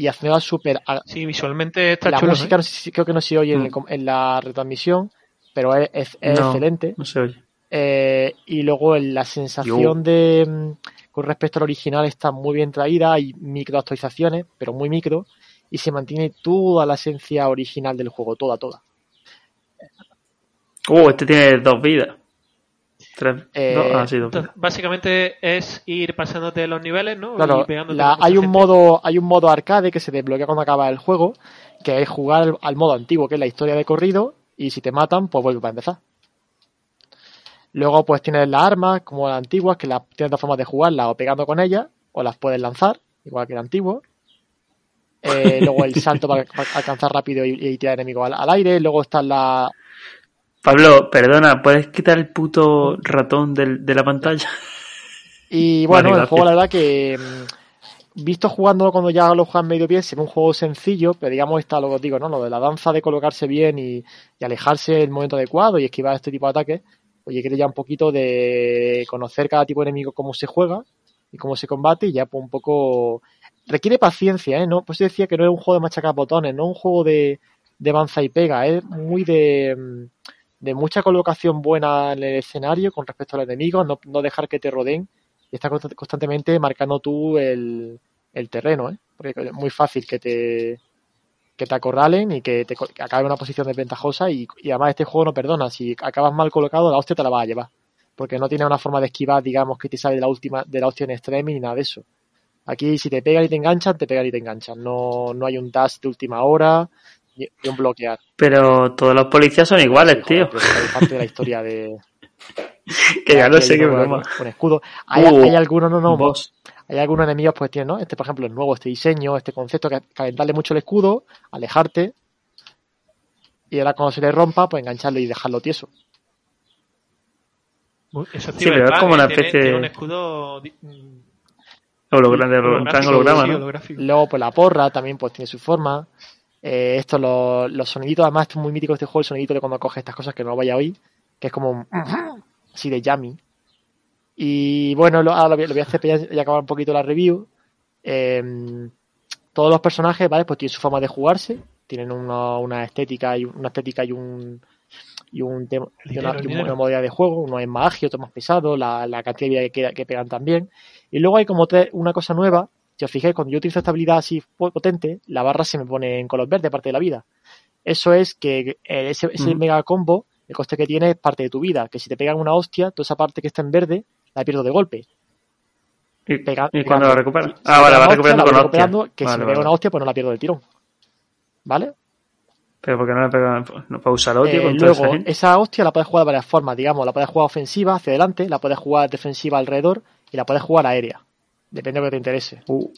y haciéndola súper. Sí, visualmente está La chulo. música ¿eh? no sé creo que no se oye en, Mm. en la retransmisión, pero es, es- es No. excelente. No se oye. Eh, y luego la sensación Yo. de mm, con respecto al original está muy bien traída, hay micro actualizaciones, pero muy micro, y se mantiene toda la esencia original del juego, toda, toda. Uh, este tiene dos vidas. Tres. Eh, dos, ah, sí, dos Entonces, vidas. básicamente es ir pasándote los niveles, ¿no? Claro, y la- hay un gente. modo, hay un modo arcade que se desbloquea cuando acaba el juego, que es jugar al, al modo antiguo, que es la historia de corrido, y si te matan, pues vuelve para empezar. Luego, pues tienes las armas, como las antiguas, que las tienes dos formas de jugarlas, o pegando con ellas, o las puedes lanzar, igual que el antiguo. Eh, luego el [LAUGHS] salto para, para alcanzar rápido y, y tirar enemigos al, al aire. Luego están las Pablo, perdona, ¿puedes quitar el puto ratón del- de la pantalla? Y bueno, Vale, el juego, la verdad que mm, visto jugándolo cuando ya lo juegan medio bien, se ve un juego sencillo, pero digamos está lo que os digo, ¿no? Lo de la danza de colocarse bien y, y alejarse en el momento adecuado y esquivar este tipo de ataques. Oye, quiere ya un poquito de conocer cada tipo de enemigo, cómo se juega y cómo se combate, y ya pues un poco. Requiere paciencia, ¿eh? ¿No? Pues yo decía que no es un juego de machacar botones, no es un juego de, de avanza y pega, es muy de, mm, de mucha colocación buena en el escenario con respecto al enemigo, no, no dejar que te rodeen y estar constant- constantemente marcando tú el, el terreno, ¿eh? Porque es muy fácil que te que te acorralen y que te acabe en una posición desventajosa y, y además este juego no perdona, si acabas mal colocado la hostia te la vas a llevar, porque no tiene una forma de esquivar, digamos, que te sale de la última de la hostia en extreme ni nada de eso. Aquí si te pegan y te enganchan, te pegan y te enganchan. No, no hay un dash de última hora y, un bloquear. Pero todos los policías son iguales, Sí, tío. es parte de la historia de, [LAUGHS] Que ya no sé qué broma. Con escudo. Hay, Uh, hay algunos, no, no, Boss. Hay algunos enemigos, pues tienen, ¿no? Este, por ejemplo, el nuevo, este diseño, este concepto, que calentarle mucho el escudo, alejarte, y ahora cuando se le rompa, pues engancharlo y dejarlo tieso. Eso Sí, pero es como una tiene- especie de- un escudo holográfico, holograma. Luego, pues la porra también pues tiene su forma. Eh, esto, los, los soniditos, además, esto es muy mítico de este juego, el sonidito de cuando coges estas cosas que no lo vaya a oír, que es como un así de yummy. Y bueno, lo, ahora lo voy, lo voy a hacer para ya, ya acabar un poquito la review. Eh, todos los personajes, ¿vale? Pues tienen su forma de jugarse, tienen una, una estética y una estética y un y un tema- y una, dinero, y dinero. una modalidad de juego, uno es más ágil, otro más pesado, la, la cantidad de vida que, que pegan también. Y luego hay como tres- una cosa nueva, si os fijáis, cuando yo utilizo esta habilidad así po- potente, la barra se me pone en color verde, parte de la vida. Eso es que eh, ese, mega combo, el coste que tiene es parte de tu vida, que si te pegan una hostia, toda esa parte que está en verde, la pierdo de golpe. ¿Y, Pega- y cuándo la pegando. recupera? Si- Ah, vale, pega va una recuperando hostia, la con voy hostia. recuperando, Que Vale, si me vale. pega una hostia, pues no la pierdo del tirón. ¿Vale? Pero porque no le pega, no para usar odio Eh, esa luego, gente. esa hostia la puedes jugar de varias formas, digamos, la puedes jugar ofensiva hacia adelante, la puedes jugar defensiva alrededor y la puedes jugar aérea. Depende de lo que te interese. Uh,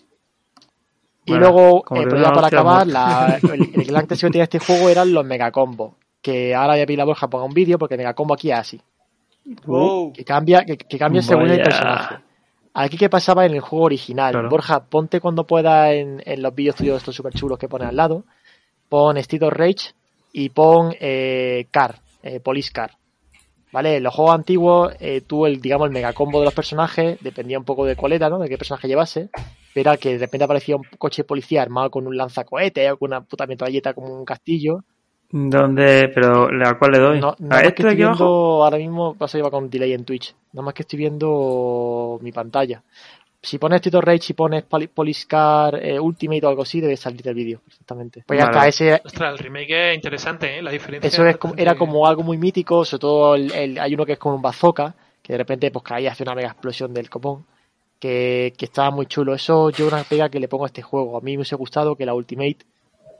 Y Bueno, luego, eh, den ya para acabar, la- el, el gran [LAUGHS] que tenía este juego eran los megacombos. Que ahora voy a pedir a Borja ponga un vídeo porque el megacombo aquí es así. Wow. Que cambia, que, que cambia según el personaje. Aquí qué pasaba en el juego original. Claro. Borja, ponte cuando pueda en, en los vídeos tuyos estos super chulos que pones al lado. Pon Street of Rage y pon eh, Car, eh, Police Car. ¿Vale? En los juegos antiguos, eh, tú, el, digamos, el megacombo de los personajes dependía un poco de cuál era, ¿no? De qué personaje llevase. Pero era que de repente aparecía un coche policía armado con un lanzacohete o con una puta metralleta como un castillo. ¿Dónde? Pero, ¿a cuál le doy? No, ¿A más este que de estoy viendo, abajo? ahora mismo a llevar con delay en Twitch. Nada más que estoy viendo mi pantalla. Si pones Tito Rage y pones Poli- Poliscar eh, Ultimate o algo así, debe salir el vídeo perfectamente. Pues ya Vale. está, ese, Ostras, el remake es interesante, ¿eh? La diferencia. eso es como- era como algo muy mítico, sobre todo el, el- hay uno que es como un bazooka, que de repente pues caía hace una mega explosión del copón, que, que estaba muy chulo. Eso yo una pega que le pongo a este juego. A mí me hubiese gustado que la Ultimate,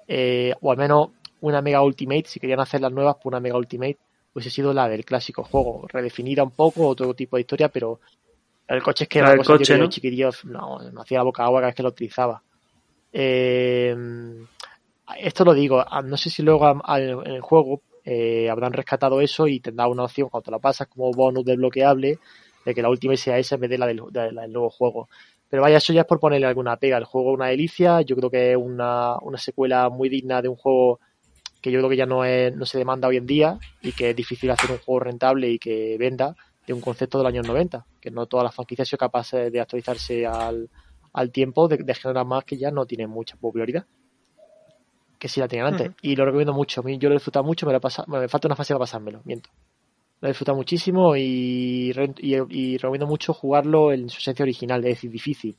eh, o al menos una mega Ultimate, si querían hacer las nuevas, pues una mega Ultimate, hubiese sido la del clásico juego, redefinida un poco, otro tipo de historia, pero el coche es que era cosa coche, ¿no? chiquitillo, no, me hacía la boca agua cada vez que lo utilizaba. Eh, esto lo digo, ah, no sé si luego en el juego eh, habrán rescatado eso y tendrá una opción cuando te la pasas como bonus desbloqueable de que la última sea esa en vez de la del, de la del nuevo juego. Pero vaya, eso ya es por ponerle alguna pega. El juego es una delicia, yo creo que es una, una secuela muy digna de un juego que yo creo que ya no es, no se demanda hoy en día y que es difícil hacer un juego rentable y que venda de un concepto de los años 90, que no todas las franquicias son capaces de actualizarse al, al tiempo de, de generar más que ya no tienen mucha popularidad que sí la tenían antes. Y lo recomiendo mucho. A mí yo lo he disfrutado mucho, me, lo he pasado, me falta una fase para pasármelo, miento. Lo he disfrutado muchísimo y, y, y recomiendo mucho jugarlo en su esencia original, es decir, difícil.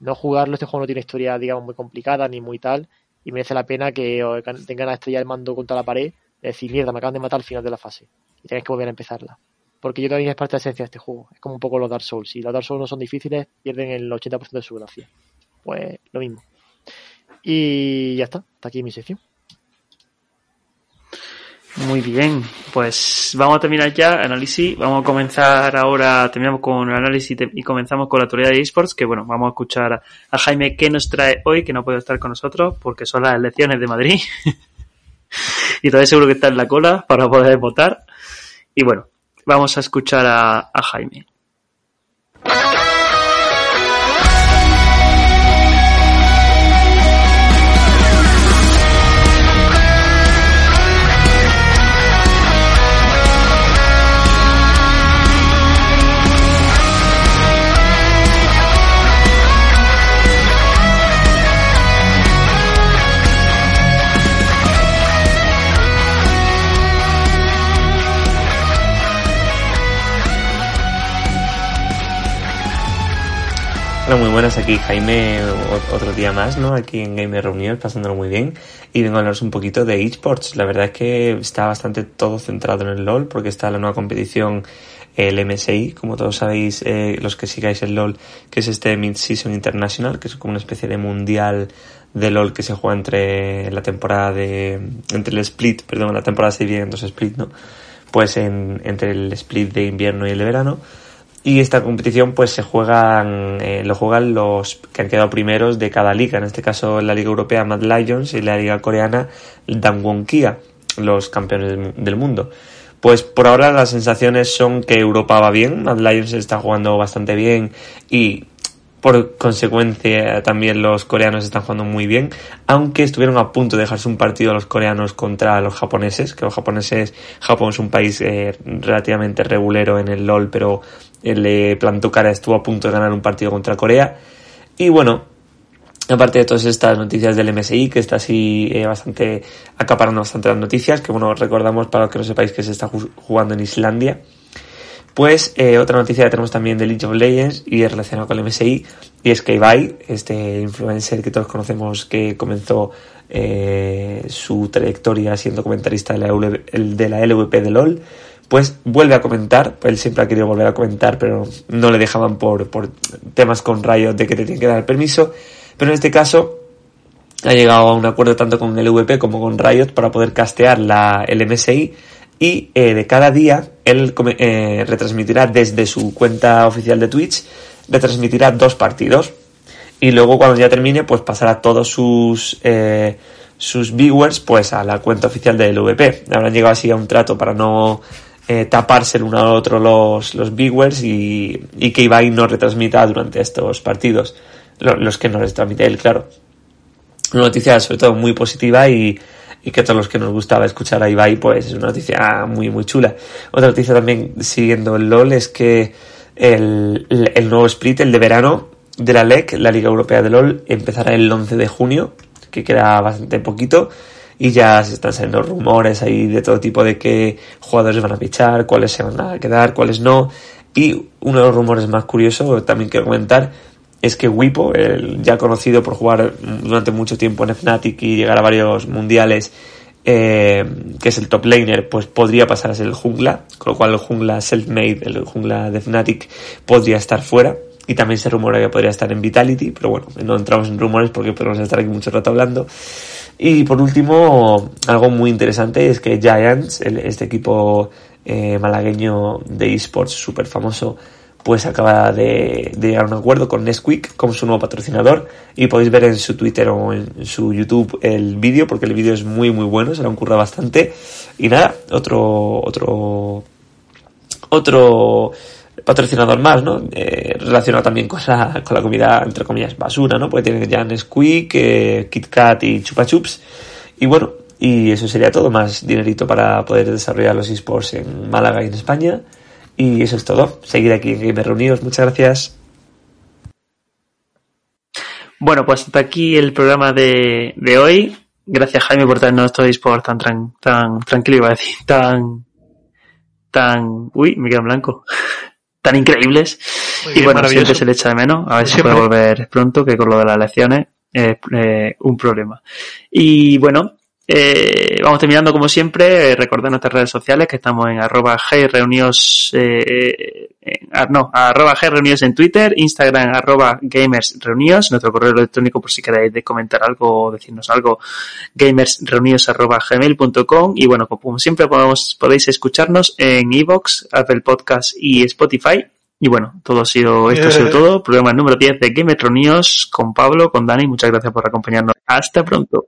No jugarlo, este juego no tiene historia, digamos, muy complicada ni muy tal, y merece la pena que tengan a estrellar el mando contra la pared, es decir, mierda, me acaban de matar al final de la fase. Y tenéis que volver a empezarla. Porque yo también es parte de la esencia de este juego. Es como un poco los Dark Souls. Si los Dark Souls no son difíciles, pierden el 80% de su gracia. Pues lo mismo. Y ya está, hasta aquí mi sección. Muy bien, pues vamos a terminar ya análisis. Vamos a comenzar ahora, terminamos con el análisis y comenzamos con la actualidad de esports, que bueno, vamos a escuchar a, Jaime qué nos trae hoy, que no puede estar con nosotros porque son las elecciones de Madrid. [LAUGHS] y todavía seguro que está en la cola para poder votar. Y bueno, vamos a escuchar a, Jaime. Hola, muy buenas, aquí Jaime, otro día más, ¿no? Aquí en Gamer Reunión, pasándolo muy bien. Y vengo a hablaros un poquito de esports. La verdad es que está bastante todo centrado en el LOL, porque está la nueva competición, el MSI, como todos sabéis, eh, los que sigáis el LOL, que es este Mid-Season International, que es como una especie de mundial de LOL que se juega entre la temporada de, entre el split, perdón, la temporada se divide en dos split, ¿no? Pues en, entre el split de invierno y el de verano. Y esta competición pues se juegan, eh, lo juegan los que han quedado primeros de cada liga, en este caso la Liga Europea Mad Lions y la Liga Coreana Dangwon Kia, los campeones del mundo. Pues por ahora las sensaciones son que Europa va bien, Mad Lions está jugando bastante bien y por consecuencia también los coreanos están jugando muy bien, aunque estuvieron a punto de dejarse un partido los coreanos contra los japoneses, que los japoneses, Japón es un país eh, relativamente regulero en el LOL, pero le plantó cara, estuvo a punto de ganar un partido contra Corea. Y bueno, aparte de todas estas noticias del MSI, que está así eh, bastante acaparando bastante las noticias, que bueno, recordamos para los que no sepáis que se está jugando en Islandia. Pues eh, otra noticia que tenemos también de League of Legends y es relacionado con el MSI y es que este influencer que todos conocemos que comenzó eh, su trayectoria siendo comentarista de la, LVP de LOL, pues vuelve a comentar, él siempre ha querido volver a comentar pero no le dejaban por, por temas con Riot de que te tienen que dar permiso, pero en este caso ha llegado a un acuerdo tanto con el LVP como con Riot para poder castear la, el MSI y eh, de cada día él eh, retransmitirá desde su cuenta oficial de Twitch, retransmitirá dos partidos y luego cuando ya termine pues pasará todos sus eh, sus viewers pues a la cuenta oficial del VP. Habrán llegado así a un trato para no taparse el uno al otro los, los viewers y, y que Ibai no retransmita durante estos partidos. Los, que no les transmite él, claro. Una noticia sobre todo muy positiva y, y que a todos los que nos gustaba escuchar a Ibai, pues es una noticia muy, muy chula. Otra noticia también siguiendo el LOL es que el, el nuevo split, el de verano de la LEC, la Liga Europea de LOL, empezará el 11 de junio, que queda bastante poquito, y ya se están saliendo rumores ahí de todo tipo de qué jugadores van a fichar, cuáles se van a quedar, cuáles no. Y uno de los rumores más curiosos, también quiero comentar, es que Wipo, el ya conocido por jugar durante mucho tiempo en Fnatic y llegar a varios mundiales, eh, que es el top laner, pues podría pasar a ser el jungla, con lo cual el jungla self-made, el jungla de Fnatic, podría estar fuera. Y también se rumora que podría estar en Vitality, pero bueno, no entramos en rumores porque podemos estar aquí mucho rato hablando. Y por último, algo muy interesante es que Giants, este equipo eh, malagueño de esports súper famoso, pues acaba de, llegar a un acuerdo con Nesquik como su nuevo patrocinador y podéis ver en su Twitter o en su YouTube el vídeo porque el vídeo es muy muy bueno, se lo han bastante y nada, otro otro otro patrocinador más, ¿no? Eh, relacionado también con la, con la comida, entre comillas, basura, ¿no? Porque tienen ya Nesquik, eh, KitKat y Chupa Chups. Y bueno, y eso sería todo, más dinerito para poder desarrollar los esports en Málaga y en España. Y eso es todo. Seguir aquí en Gamer Reunidos. Muchas gracias. Bueno, pues hasta aquí el programa de, de hoy. Gracias Jaime por traernos estos esports tan, tan tranquilo, iba a decir, tan, tan, uy, me queda en blanco, [LAUGHS] tan increíbles. y bueno, siempre se le echa de menos. A ver si puede volver pronto, que con lo de las elecciones es eh, un problema. Y bueno, eh, vamos terminando como siempre. Eh, recordad nuestras redes sociales que estamos en arroba greunidos, eh, no, arroba greunidos en Twitter, Instagram arroba gamers nuestro correo electrónico por si queréis comentar algo o decirnos algo, gamersreunidos arroba gmail.com y bueno, como siempre podemos, podéis escucharnos en Evox, Apple Podcast y Spotify. Y bueno, todo ha sido, esto ha sido [LAUGHS] todo. Programa número 10 de Gamers Reunidos con Pablo, con Dani. Muchas gracias por acompañarnos. Hasta pronto.